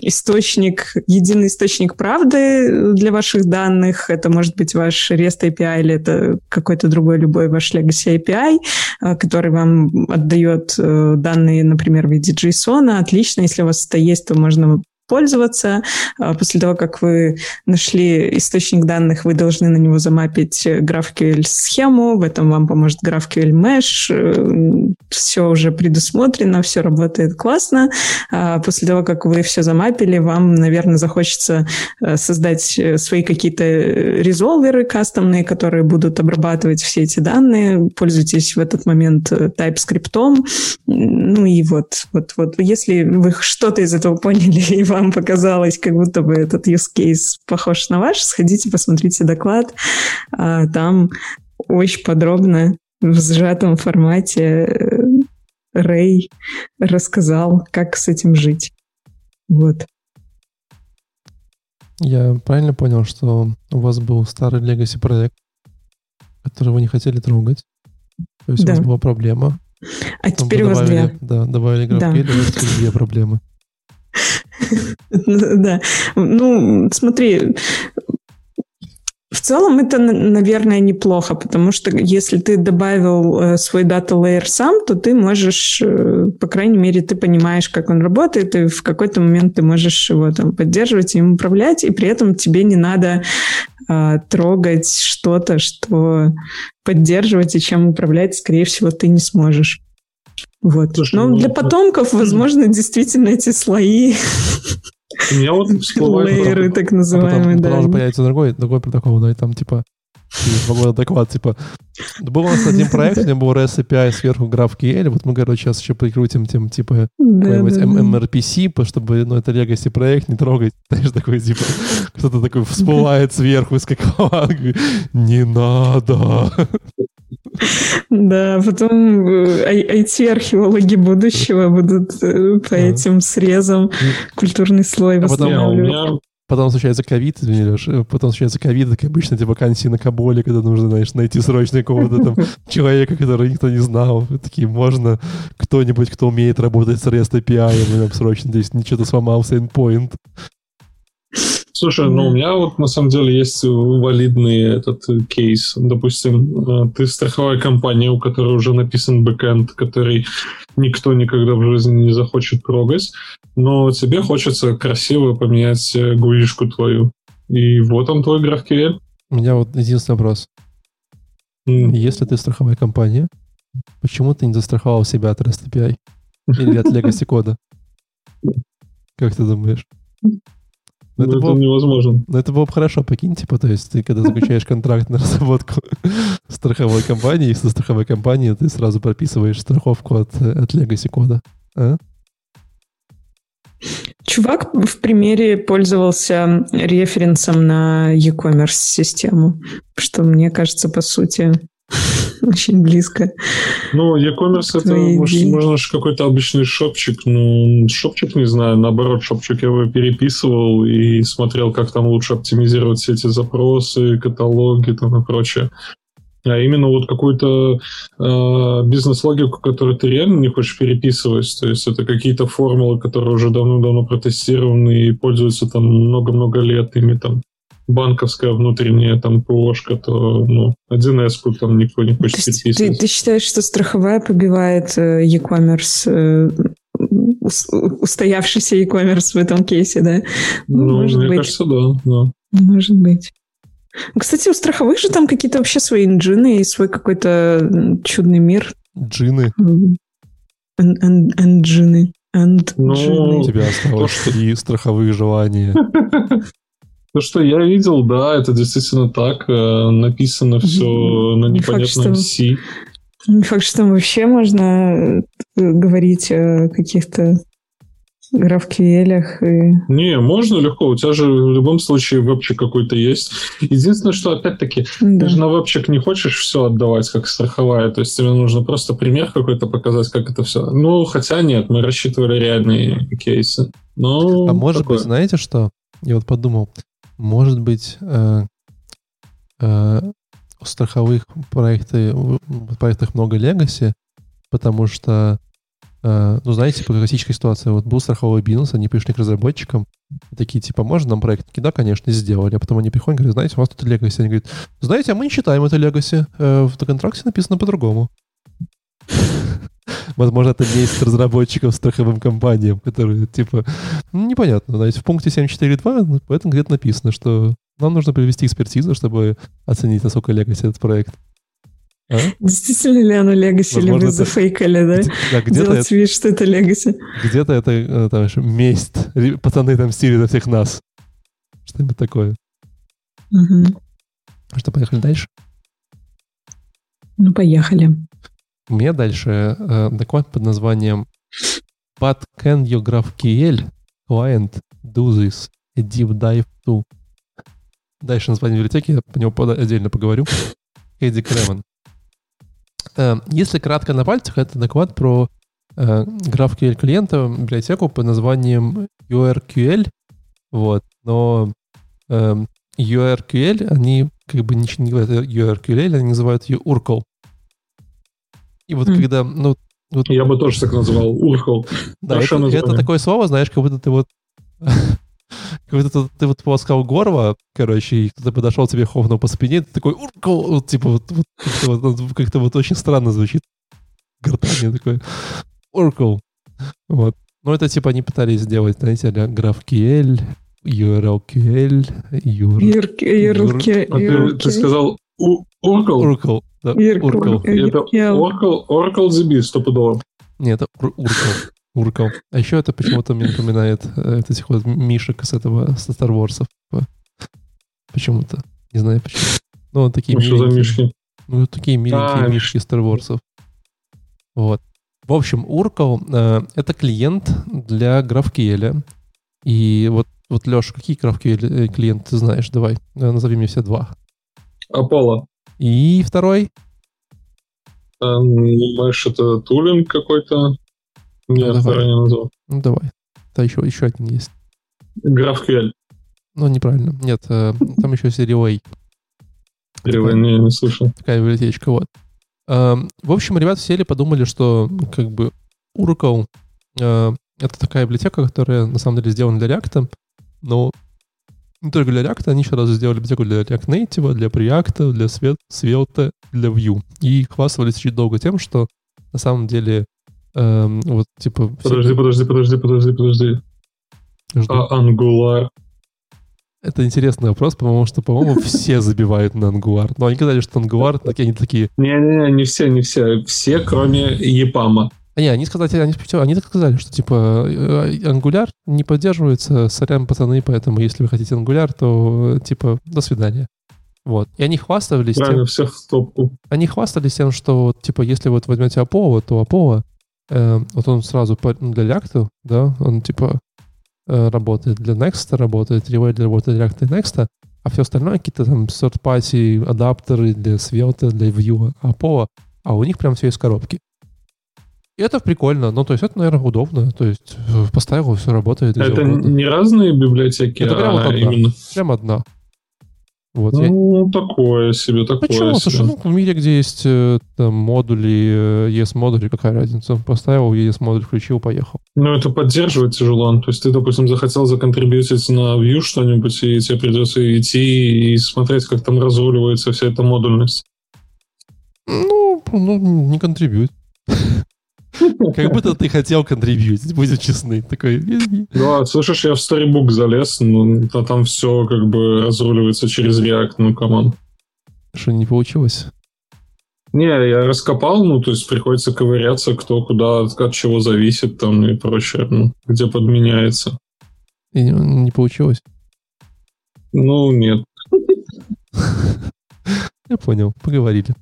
источник, единый источник правды для ваших данных. Это может быть ваш REST API или это какой-то другой любой ваш Legacy API, а, который вам отдает э, данные, например, в виде JSON. Отлично, если у вас это есть, то можно пользоваться. А после того, как вы нашли источник данных, вы должны на него замапить GraphQL-схему. В этом вам поможет GraphQL Mesh. Э, все уже предусмотрено, все работает классно. А после того, как вы все замапили, вам, наверное, захочется э, создать э, свои какие-то резолверы кастомные, которые будут обрабатывать все эти данные. Пользуйтесь в этот момент TypeScript. Ну и вот, вот, вот. Если вы что-то из этого поняли и вам вам показалось, как будто бы этот use case похож на ваш, сходите, посмотрите доклад. А, там очень подробно в сжатом формате э, Рэй рассказал, как с этим жить. Вот. Я правильно понял, что у вас был старый Legacy проект, который вы не хотели трогать? То есть да. у вас была проблема. А Потом теперь у вас две. Да, добавили GraphQL, да. у вас две проблемы. Да. Ну, смотри, в целом это, наверное, неплохо, потому что если ты добавил э, свой дата layer сам, то ты можешь, э, по крайней мере, ты понимаешь, как он работает, и в какой-то момент ты можешь его там поддерживать им управлять, и при этом тебе не надо а, трогать что-то, что поддерживать и чем управлять, скорее всего, ты не сможешь. Вот. Слушай, Но ну, для потомков, возможно, действительно эти слои у меня вот всплывает... Лейеры, так называемые, а потом, да. Потом появится другой, другой протокол, да, и там, типа, через доклад, типа, был у нас один проект, у него был REST API сверху GraphQL, вот мы, короче, сейчас еще прикрутим тем, типа, какой-нибудь MRPC, чтобы, ну, это legacy проект, не трогать. Знаешь, такой, типа, кто-то такой всплывает сверху из какого не надо. Да, потом IT-археологи э, будущего будут э, по этим срезам культурный слой а восстанавливать. Потом случается ковид, извини, Леш, э, потом случается ковид, как обычно, эти вакансии на COBOL е, когда нужно, знаешь, найти срочно какого-то там человека, которого никто не знал. Такие, можно кто-нибудь, кто умеет работать с REST API, нам срочно здесь ничего-то сломался endpoint. Слушай, ну у меня вот на самом деле есть валидный этот кейс. Допустим, э, ты страховая компания, у которой уже написан бэкэнд, который никто никогда в жизни не захочет трогать, но тебе хочется красиво поменять гуишку э, твою. И вот он твой GraphQL. У меня вот единственный вопрос. Mm. Если ты страховая компания, почему ты не застраховал себя от REST API? Или от Legacy кода? Как ты думаешь? Ну, это, это было, невозможно. Ну, это было бы хорошо, прикинь, типа, то есть ты, когда заключаешь контракт на разработку страховой компании, со страховой компании ты сразу прописываешь страховку от, от Legacy кода. А? Чувак в примере пользовался референсом на e-commerce систему, что мне кажется, по сути, очень близко. Ну, e-commerce это, может, можно же какой-то обычный шопчик. Ну, шопчик, не знаю, наоборот, шопчик я его переписывал и смотрел, как там лучше оптимизировать все эти запросы, каталоги там и прочее. А именно вот какую-то э, бизнес-логику, которую ты реально не хочешь переписывать. То есть это какие-то формулы, которые уже давно-давно протестированы и пользуются там много-много лет ими там банковская внутренняя там ПОшка, то ну, 1С там никто не хочет то переписывать. Ты, ты считаешь, что страховая побивает э, e-commerce, э, устоявшийся e-commerce в этом кейсе, да? Ну, ну Может мне быть. кажется, да, да. Может быть. Кстати, у страховых же там какие-то вообще свои инжины и свой какой-то чудный мир. Джины. Энджины. Ну, у тебя осталось три страховых желания. То, что я видел, да, это действительно так. Э, написано все mm-hmm. на непонятном C. Не факт, что там вообще можно э, говорить о каких-то графквелях и... Не, можно легко. У тебя же в любом случае вебчик какой-то есть. Единственное, что опять-таки, да. ты же на вебчик не хочешь все отдавать как страховая. То есть тебе нужно просто пример какой-то показать, как это все. Ну, хотя нет, мы рассчитывали реальные кейсы. Но а может такое. быть, знаете что? Я вот подумал, может быть, э, э, страховых проекты, в проектах много легаси, потому что, э, ну, знаете, по классической ситуации, вот был страховой бизнес, они пришли к разработчикам, такие, типа, можно нам проект? Да, конечно, сделали. А потом они приходят и говорят, знаете, у вас тут легаси. Они говорят, знаете, а мы не считаем это легаси. Э, в контракте написано по-другому. Возможно, это месть разработчиков страховым компаниям, которые, типа, ну, непонятно. Знаете, в пункте 7.4.2 в этом где-то написано, что нам нужно привести экспертизу, чтобы оценить, насколько легаси этот проект. А? Действительно ли оно легаси, или вы зафейкали, да? да где Делать вид, что это легаси. Где-то это э, там, месть. Пацаны там стили за всех нас. Что-нибудь такое. Угу. Что, поехали дальше? Ну, поехали. У меня дальше э, доклад под названием But can your GraphQL client do this? A deep dive to. Дальше название библиотеки, я по нему отдельно поговорю. Эдди Кремон. Э, если кратко на пальцах, это доклад про э, GraphQL клиента, библиотеку под названием URQL. Вот. Но э, URQL, они как бы ничего не говорят URQL, они называют ее URCL. И вот mm. когда, ну... Вот, Я бы тоже так назвал, урхал. Да, это, это такое слово, знаешь, как будто ты вот... Как будто ты, вот полоскал горло, короче, и кто-то подошел тебе ховнул по спине, ты такой уркал, вот, типа вот, вот как-то вот, как-то вот очень странно звучит. Гортание такой уркал. Вот. Ну, это типа они пытались сделать, знаете, а GraphQL, URLQL, UR... URL... Ты, ты сказал Oracle? Oracle, да. Oracle. Это Oracle, Oracle DB стопудово. Нет, это Oracle. Oracle. А еще это почему-то мне напоминает э, этих вот мишек с этого, со Star Wars. Почему-то. Не знаю почему. Ну, вот такие ну, Что за мишки? Ну, такие миленькие а, мишки Star Wars. Вот. В общем, Oracle э, — это клиент для GraphQL. И вот, вот Леша, какие GraphQL э, клиенты ты знаешь? Давай, э, назови мне все два. Аполло. И второй? Думаешь, это тулинг какой-то? Нет, ну, второй не назвал. Ну, давай. Да, еще, еще один есть. GraphQL. Ну, неправильно. Нет, э, там еще есть Relay. Relay, не, не слышал. Такая библиотечка, вот. Э, в общем, ребята сели, подумали, что как бы Oracle э, это такая библиотека, которая на самом деле сделана для React, но не только для React, они еще раз сделали библиотеку для React Native, для Preact, для Svelte, для Vue. И хвастались чуть долго тем, что на самом деле эм, вот типа... Подожди, все... подожди, подожди, подожди, подожди. Жду. А Angular? Это интересный вопрос, потому что, по-моему, все забивают на Angular. Но они сказали, что Angular, такие, они такие... Не-не-не, не все, не все. Все, кроме EPAM. А не, они сказали, они, они так сказали, что типа э, Angular не поддерживается, сорян, пацаны, поэтому если вы хотите Angular, то типа до свидания. Вот. И они хвастались Правильно, тем... всех в топку. Они хвастались тем, что, типа, если вот возьмете Apollo, то Apollo, э, вот он сразу по, ну, для React, да, он, типа, э, работает для Next, работает Relay работает для React и Next, а все остальное какие-то там third-party адаптеры для Svelte, для Vue, Apollo, а у них прям все из коробки. И это прикольно. Ну, то есть это, наверное, удобно. То есть э, поставил, все работает. Это не разные библиотеки, это прям а вот одна. именно... Прям одна. Вот, ну, я... такое себе, такое Почему? себе. Слушай, ну, в мире, где есть э, там, модули, ES-модули, какая разница? Поставил ES-модуль, включил, поехал. Ну, это поддерживать тяжело. То есть ты, допустим, захотел законтрибьютить на Vue что-нибудь, и тебе придется идти и смотреть, как там разруливается вся эта модульность. Ну, ну не контрибьют. Как будто ты хотел контрибьютить, будем честны. Такой... Ну, а слышишь, я в Storybook залез, ну, а там все как бы разруливается через React, ну, come on. Что, не получилось? Не, я раскопал, ну, то есть приходится ковыряться, кто куда, от чего зависит там и прочее, ну, где подменяется. И не, не получилось? Ну, нет. Я понял, поговорили.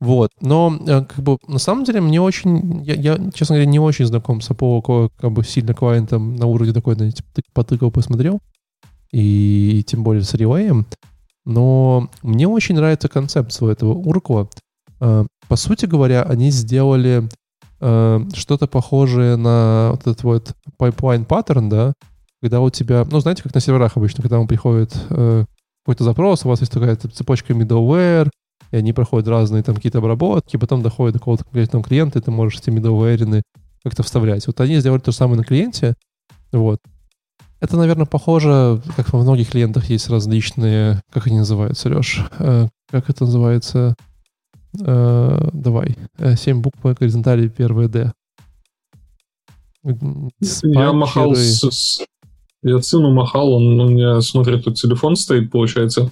Вот, но э, как бы на самом деле мне очень, я, я честно говоря, не очень знаком с Apollo как бы сильно клиентом на уровне такой, знаете, потыкал, посмотрел, и тем более с Relay, но мне очень нравится концепция этого Уркла. Э, по сути говоря, они сделали э, что-то похожее на вот этот вот pipeline паттерн, да, когда у тебя, ну, знаете, как на серверах обычно, когда он приходит какой-то запрос, у вас есть такая цепочка middleware, и они проходят разные там какие-то обработки, потом доходят до какого-то конкретного клиента, и ты можешь эти middleware как-то вставлять. Вот они сделали то же самое на клиенте, вот. Это, наверное, похоже, как во многих клиентах есть различные, как они называются, Сереж? Э, как это называется? Э, давай. Э, семь букв по горизонтали, первое D. Я махал с, Я сыну махал, он у меня смотрит, тут телефон стоит, получается.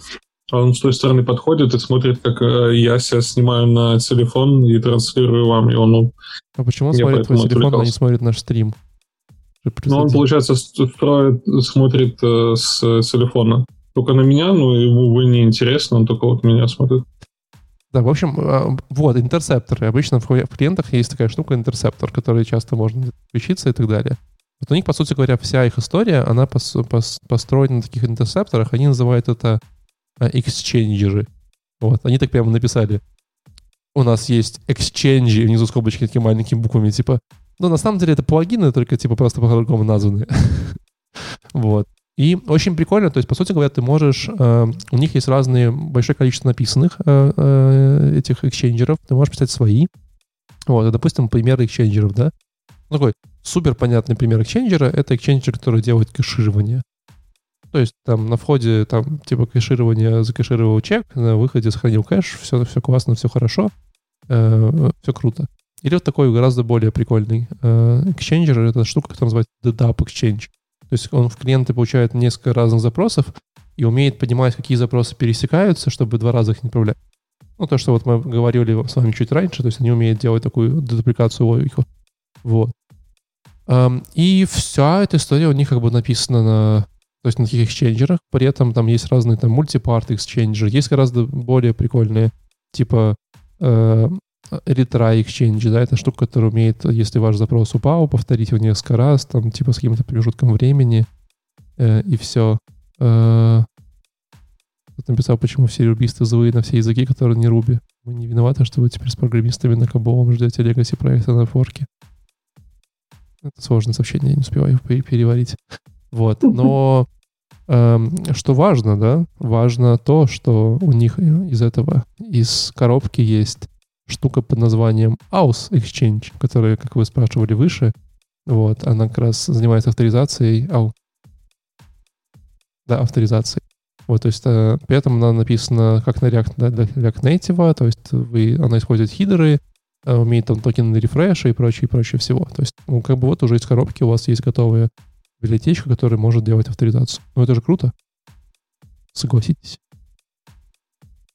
А он с той стороны подходит и смотрит, как э, я себя снимаю на телефон и транслирую вам. И он, ну, а почему он смотрит твой телефон, а не смотрит наш стрим? Ну, он, получается, строит, смотрит э, с телефона. Только на меня, ну, ему вы не интересно, он только вот меня смотрит. Да, в общем, а, вот, интерсепторы. Обычно в клиентах есть такая штука интерсептор, который часто можно включиться и так далее. Вот у них, по сути говоря, вся их история, она пос, пос, построена на таких интерсепторах. Они называют это эксченджеры. Вот, они так прямо написали. У нас есть эксченджи, внизу скобочки такими маленькими буквами, типа, ну, на самом деле это плагины, только, типа, просто по-другому названы. вот. И очень прикольно, то есть, по сути говоря, ты можешь... Э, у них есть разные, большое количество написанных э, э, этих эксченджеров, ты можешь писать свои. Вот, допустим, примеры эксченджеров, да? Ну, такой супер понятный пример эксченджера — это эксченджер, который делает кэширование. То есть там на входе там типа кэширование, закэшировал чек, на выходе сохранил кэш, все, все классно, все хорошо, э, все круто. Или вот такой гораздо более прикольный э, эксченджер, это штука, которая называется DDAP Exchange. То есть он в клиенты получает несколько разных запросов и умеет понимать, какие запросы пересекаются, чтобы два раза их не отправлять. Ну, то, что вот мы говорили с вами чуть раньше, то есть они умеют делать такую дедупликацию логику. Вот. Um, и вся эта история у них как бы написана на, то есть на таких эксченджерах. При этом там есть разные там мультипарт эксченджеры. Есть гораздо более прикольные, типа э, retry exchange, да, это штука, которая умеет, если ваш запрос упал, повторить его несколько раз, там, типа с каким-то промежутком времени, э, и все. Э, написал, почему все рубисты злые на все языки, которые не руби. Мы не виноваты, что вы теперь с программистами на кабовом ждете легаси проекта на форке. Это сложное сообщение, я не успеваю переварить. Вот, но эм, что важно, да? Важно то, что у них из этого, из коробки есть штука под названием Aus Exchange, которая, как вы спрашивали выше, вот, она как раз занимается авторизацией, ау, да, авторизацией. Вот, то есть э, при этом она написана как на React, да, для React Native, то есть вы, она использует хидеры, э, умеет там токены рефреша и прочее, и прочее всего. То есть, ну, как бы вот уже из коробки у вас есть готовая библиотечка, которая может делать авторизацию. Ну, это же круто. Согласитесь.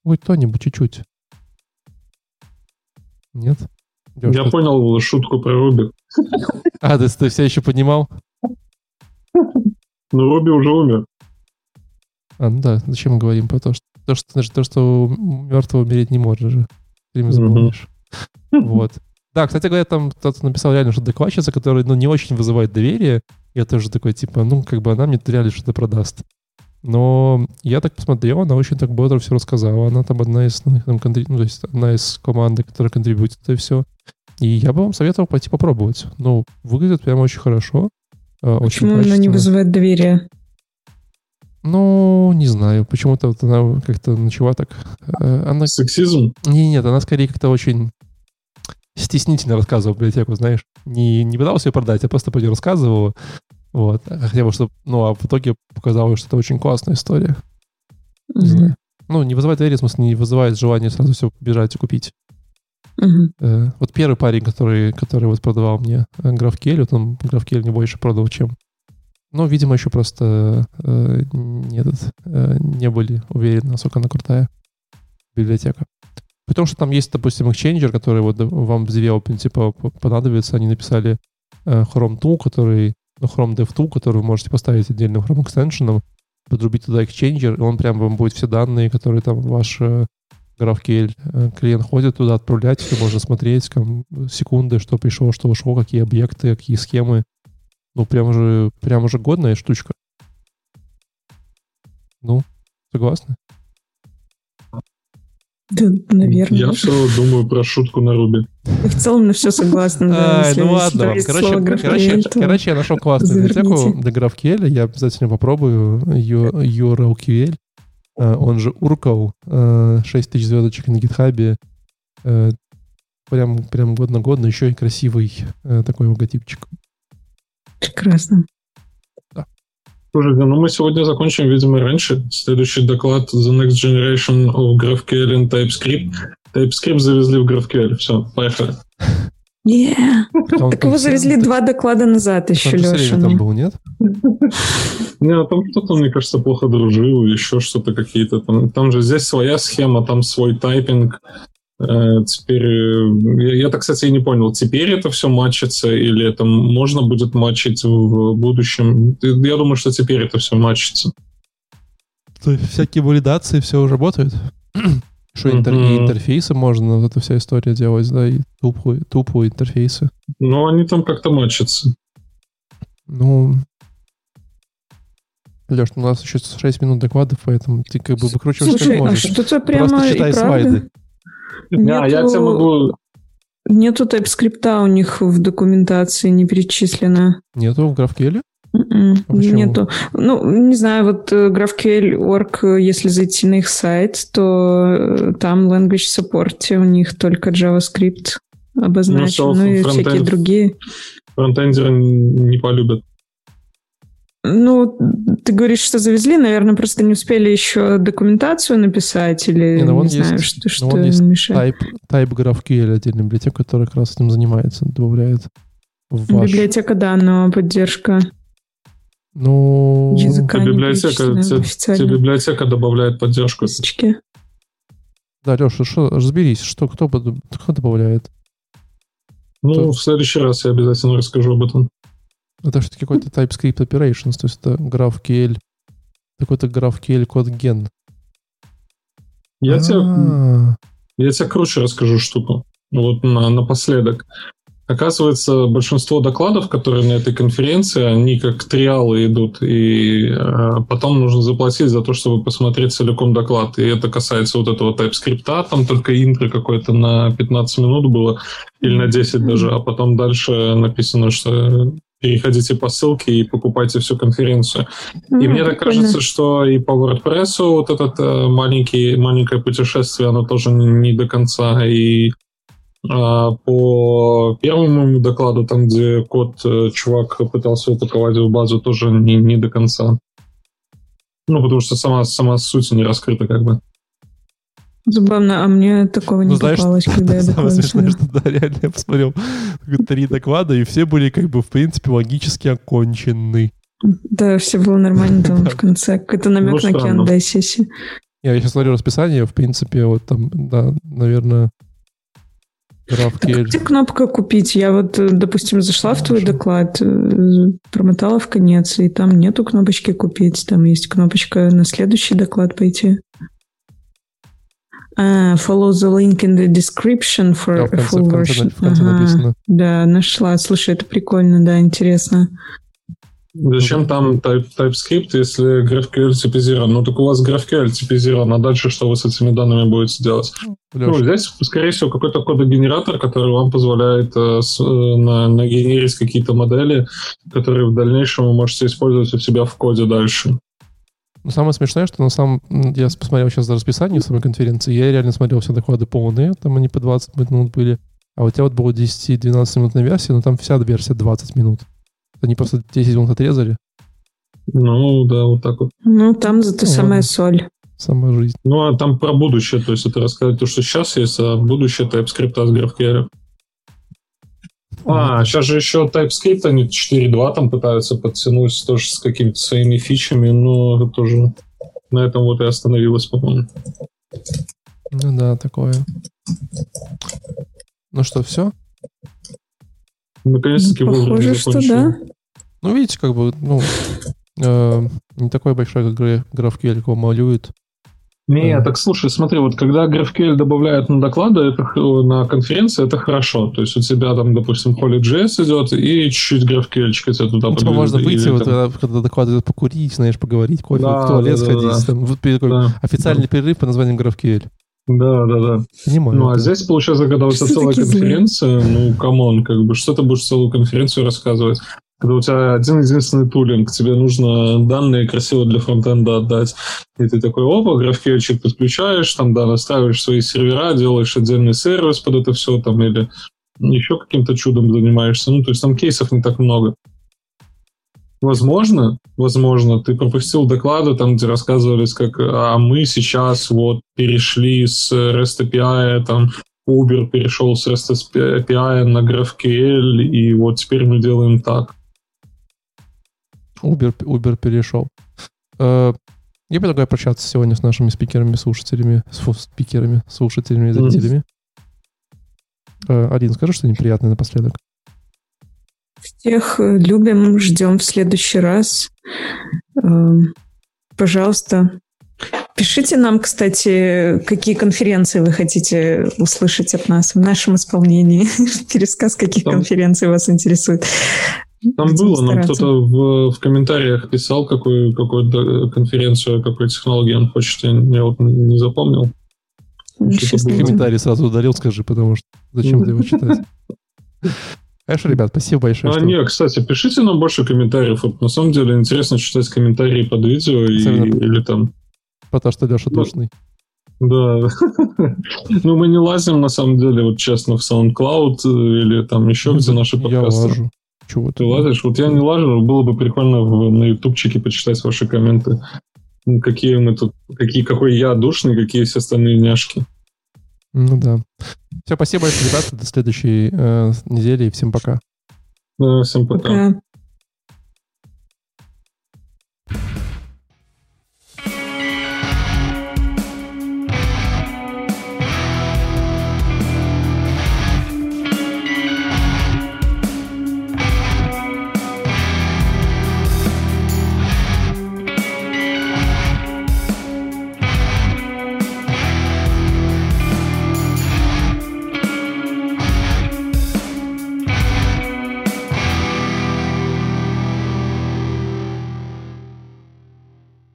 Хоть кто-нибудь чуть-чуть. Нет? Леш, Я понял шутку про Руби. А, ты, ты все еще поднимал? Ну, Руби уже умер. А, ну да, зачем мы говорим про то, что то, что, то, что мертвого умереть не можешь же. Ты забываешь. Вот. Да, кстати говоря, там кто-то написал реально, что докладчица, которая ну, не очень вызывает доверие. Я тоже такой, типа, ну, как бы она мне реально что-то продаст. Но я так посмотрел, она очень так бодро все рассказала. Она там одна из, ну, там, контри... ну, то есть одна из команды, которая контрибьютит это все. И я бы вам советовал пойти попробовать. Ну, выглядит прямо очень хорошо. Э, Почему очень она не вызывает доверия? Ну, не знаю. Почему-то вот она как-то начала так... Э, она... Сексизм? Не, нет, она скорее как-то очень стеснительно рассказывала библиотеку, знаешь. Не, не пыталась ее продать, а просто по ней рассказывала. Вот. Хотя бы, чтобы... Ну, а в итоге показалось, что это очень классная история. Mm-hmm. Не знаю. Ну, не вызывает доверие, в смысле, не вызывает желание сразу все бежать и купить. Mm-hmm. Э, вот первый парень, который, который вот продавал мне э, GraphQL, вот он GraphQL мне больше продал, чем... Ну, видимо, еще просто э, не, этот, э, не были уверены, насколько она крутая библиотека. При том, что там есть, допустим, эксченджер, который вот вам в девелопменте типа понадобится, они написали э, Chrome Tool, который ну, Chrome DevTool, который вы можете поставить отдельным Chrome экстеншеном, подрубить туда Exchanger, и он прям вам будет все данные, которые там ваш э, GraphQL э, клиент ходит туда, отправлять, все можно смотреть, там, секунды, что пришло, что ушло, какие объекты, какие схемы. Ну, прям же, прям же годная штучка. Ну, согласны? Да, наверное. Я все думаю про шутку на Руби. В целом на все согласна. Да, Ай, ну ладно. Короче, короче, короче, я нашел классную библиотеку для GraphQL. Я обязательно попробую URLQL. э, он же Уркал, 6 тысяч звездочек на гитхабе, прям, прям год на год, но еще и красивый такой логотипчик. Прекрасно. Слушайте, ну мы сегодня закончим, видимо, раньше. Следующий доклад The Next Generation of GraphQL and TypeScript. TypeScript завезли в GraphQL. Все, поехали. Yeah. Так его завезли два доклада назад еще, Леша. там был, нет? Не, там кто-то, мне кажется, плохо дружил, еще что-то какие-то. Там, там же здесь своя схема, там свой тайпинг. Э, теперь, э, я, я так, кстати, и не понял, теперь это все матчится или это можно будет матчить в будущем? Я думаю, что теперь это все матчится. То есть всякие валидации все уже работают? Что интер- mm-hmm. интерфейсы можно, вот эта вся история делать, да, и тупые, тупые интерфейсы. Ну, они там как-то матчатся. Ну, Леш, у нас еще 6 минут докладов, поэтому ты как бы выкручиваешь Слушай, как можешь. А что-то прямо Просто читай и слайды. Нету... Да, я тебе могу... Нету TypeScript у них в документации не перечислено. Нету в GraphQL? Mm-mm, а нету. Ну, не знаю, вот э, GraphQL.org, э, если зайти на их сайт, то э, там language support, у них только JavaScript обозначен, ну, ну и всякие другие. Фронтендеры не полюбят. Ну, ты говоришь, что завезли, наверное, просто не успели еще документацию написать или не, ну, не знаю, есть, что, что ну, есть мешает. Type, type GraphQL отдельная библиотека, которая как раз этим занимается, добавляет в ваш... Библиотека, да, но поддержка ну... Языка тебе библиотека, тебе, тебе библиотека добавляет поддержку. Язычки. Да, Леша, что, разберись, что, кто, кто добавляет? Ну, кто? в следующий раз я обязательно расскажу об этом. Это что-то какой-то TypeScript Operations, то есть это GraphQL, какой-то GraphQL код ген. Я тебе, я тебе круче расскажу штуку. Вот на, напоследок. Оказывается, большинство докладов, которые на этой конференции, они как триалы идут, и э, потом нужно заплатить за то, чтобы посмотреть целиком доклад. И это касается вот этого TypeScript, там только интро какое-то на 15 минут было, или на 10 даже, а потом дальше написано, что переходите по ссылке и покупайте всю конференцию. Mm, и мне так кажется, что и по WordPress вот этот э, маленький, маленькое путешествие, оно тоже не, не до конца. И а, по первому докладу, там, где код э, чувак пытался упаковать в базу, тоже не, не до конца. Ну, потому что сама, сама суть не раскрыта, как бы. Забавно, а мне такого не ну, знаешь, попалось, когда я доклад смешное, что, да, реально я посмотрел три доклада, и все были, как бы, в принципе, логически окончены. Да, все было нормально там в конце. Какой-то намек на Киан, сессии. Я сейчас смотрю расписание, в принципе, вот там, да, наверное, GraphQL. Где кнопка «Купить»? Я вот, э, допустим, зашла в твой доклад, э, промотала в конец, и там нету кнопочки «Купить». Там есть кнопочка на следующий доклад пойти. А, follow the link in the description for да, в конце, full конце, version. Конце ага. Да, нашла. Слушай, это прикольно, да, интересно. Зачем там type, TypeScript, если GraphQL типизирован? Ну, так у вас GraphQL типизирован, а дальше что вы с этими данными будете делать? Леша. Ну, здесь, скорее всего, какой-то кодогенератор, который вам позволяет э, с, э, на, нагенерить какие-то модели, которые в дальнейшем вы можете использовать у себя в коде дальше. Но самое смешное, что на самом... Я посмотрел сейчас за расписание самой конференции, я реально смотрел все доклады полные, там они по 20 минут были. А у тебя вот было 10-12 минутная версия, но там вся версия 20 минут. Они просто 10 минут отрезали. Ну, да, вот так вот. Ну, там зато ну, самая соль. Сама жизнь. Ну, а там про будущее, то есть это рассказать то, что сейчас есть, а будущее TypeScript с GraphQL. А, сейчас же еще TypeScript, они 4.2 там пытаются подтянуть тоже с какими-то своими фичами, но это тоже на этом вот и остановилось, по-моему. Ну да, такое. Ну что, все? Наконец-таки ну, Похоже, что да. Ну, видите, как бы, ну, э, не такой большой, как GraphQL, его малюет. Не, так слушай, смотри, вот когда GraphQL добавляют на доклады, это на конференции, это хорошо. То есть у тебя там, допустим, Holy.js идет, и чуть-чуть GraphQL тебе туда ну, типа можно выйти, вот, там... когда доклады покурить, знаешь, поговорить, кофе, да, в туалет да, сходить. Да, там, вот такой да. официальный да. перерыв по названием GraphQL. Да, да, да. Понимаю. Ну, а здесь, получается, когда у тебя целая конференция, ну, come on, как бы, что ты будешь целую конференцию рассказывать? Когда у тебя один единственный tooling, тебе нужно данные красиво для фронтенда отдать, и ты такой, опа, GraphQL подключаешь, там, да, настраиваешь свои сервера, делаешь отдельный сервис под это все, там, или еще каким-то чудом занимаешься. Ну, то есть там кейсов не так много. Возможно, возможно, ты пропустил доклады, там, где рассказывались, как а мы сейчас вот перешли с REST API, там, Uber перешел с REST API на GraphQL, и вот теперь мы делаем так. Uber, Uber перешел. Э, я предлагаю прощаться сегодня с нашими спикерами, слушателями, с спикерами, слушателями и зрителями. Mm. Алин, скажи что неприятное напоследок. Всех э, любим, ждем в следующий раз. Пожалуйста, пишите нам, кстати, какие конференции вы хотите услышать от нас в нашем исполнении. Пересказ каких конференций вас интересует. Там было, нам кто-то в, в комментариях писал, какую, какую конференцию, какой технологии он хочет, я, я вот не запомнил. Комментарий сразу удалил, скажи, потому что зачем ты его читать? Хорошо, ребят, спасибо большое. А, что... не, кстати, пишите нам больше комментариев. Вот, на самом деле интересно читать комментарии под видео и, или там... Потому что Леша душный. Да. ну, мы не лазим, на самом деле, вот честно, в SoundCloud или там еще где наши подкасты. Я лажу. Чего ты? Ты лазишь? Вот я не лажу, было бы прикольно в, на ютубчике почитать ваши комменты. Какие мы тут, какие, какой я душный, какие все остальные няшки. Ну да. Все, спасибо большое, ребята. До следующей э, недели и всем пока. Да, всем пока. пока.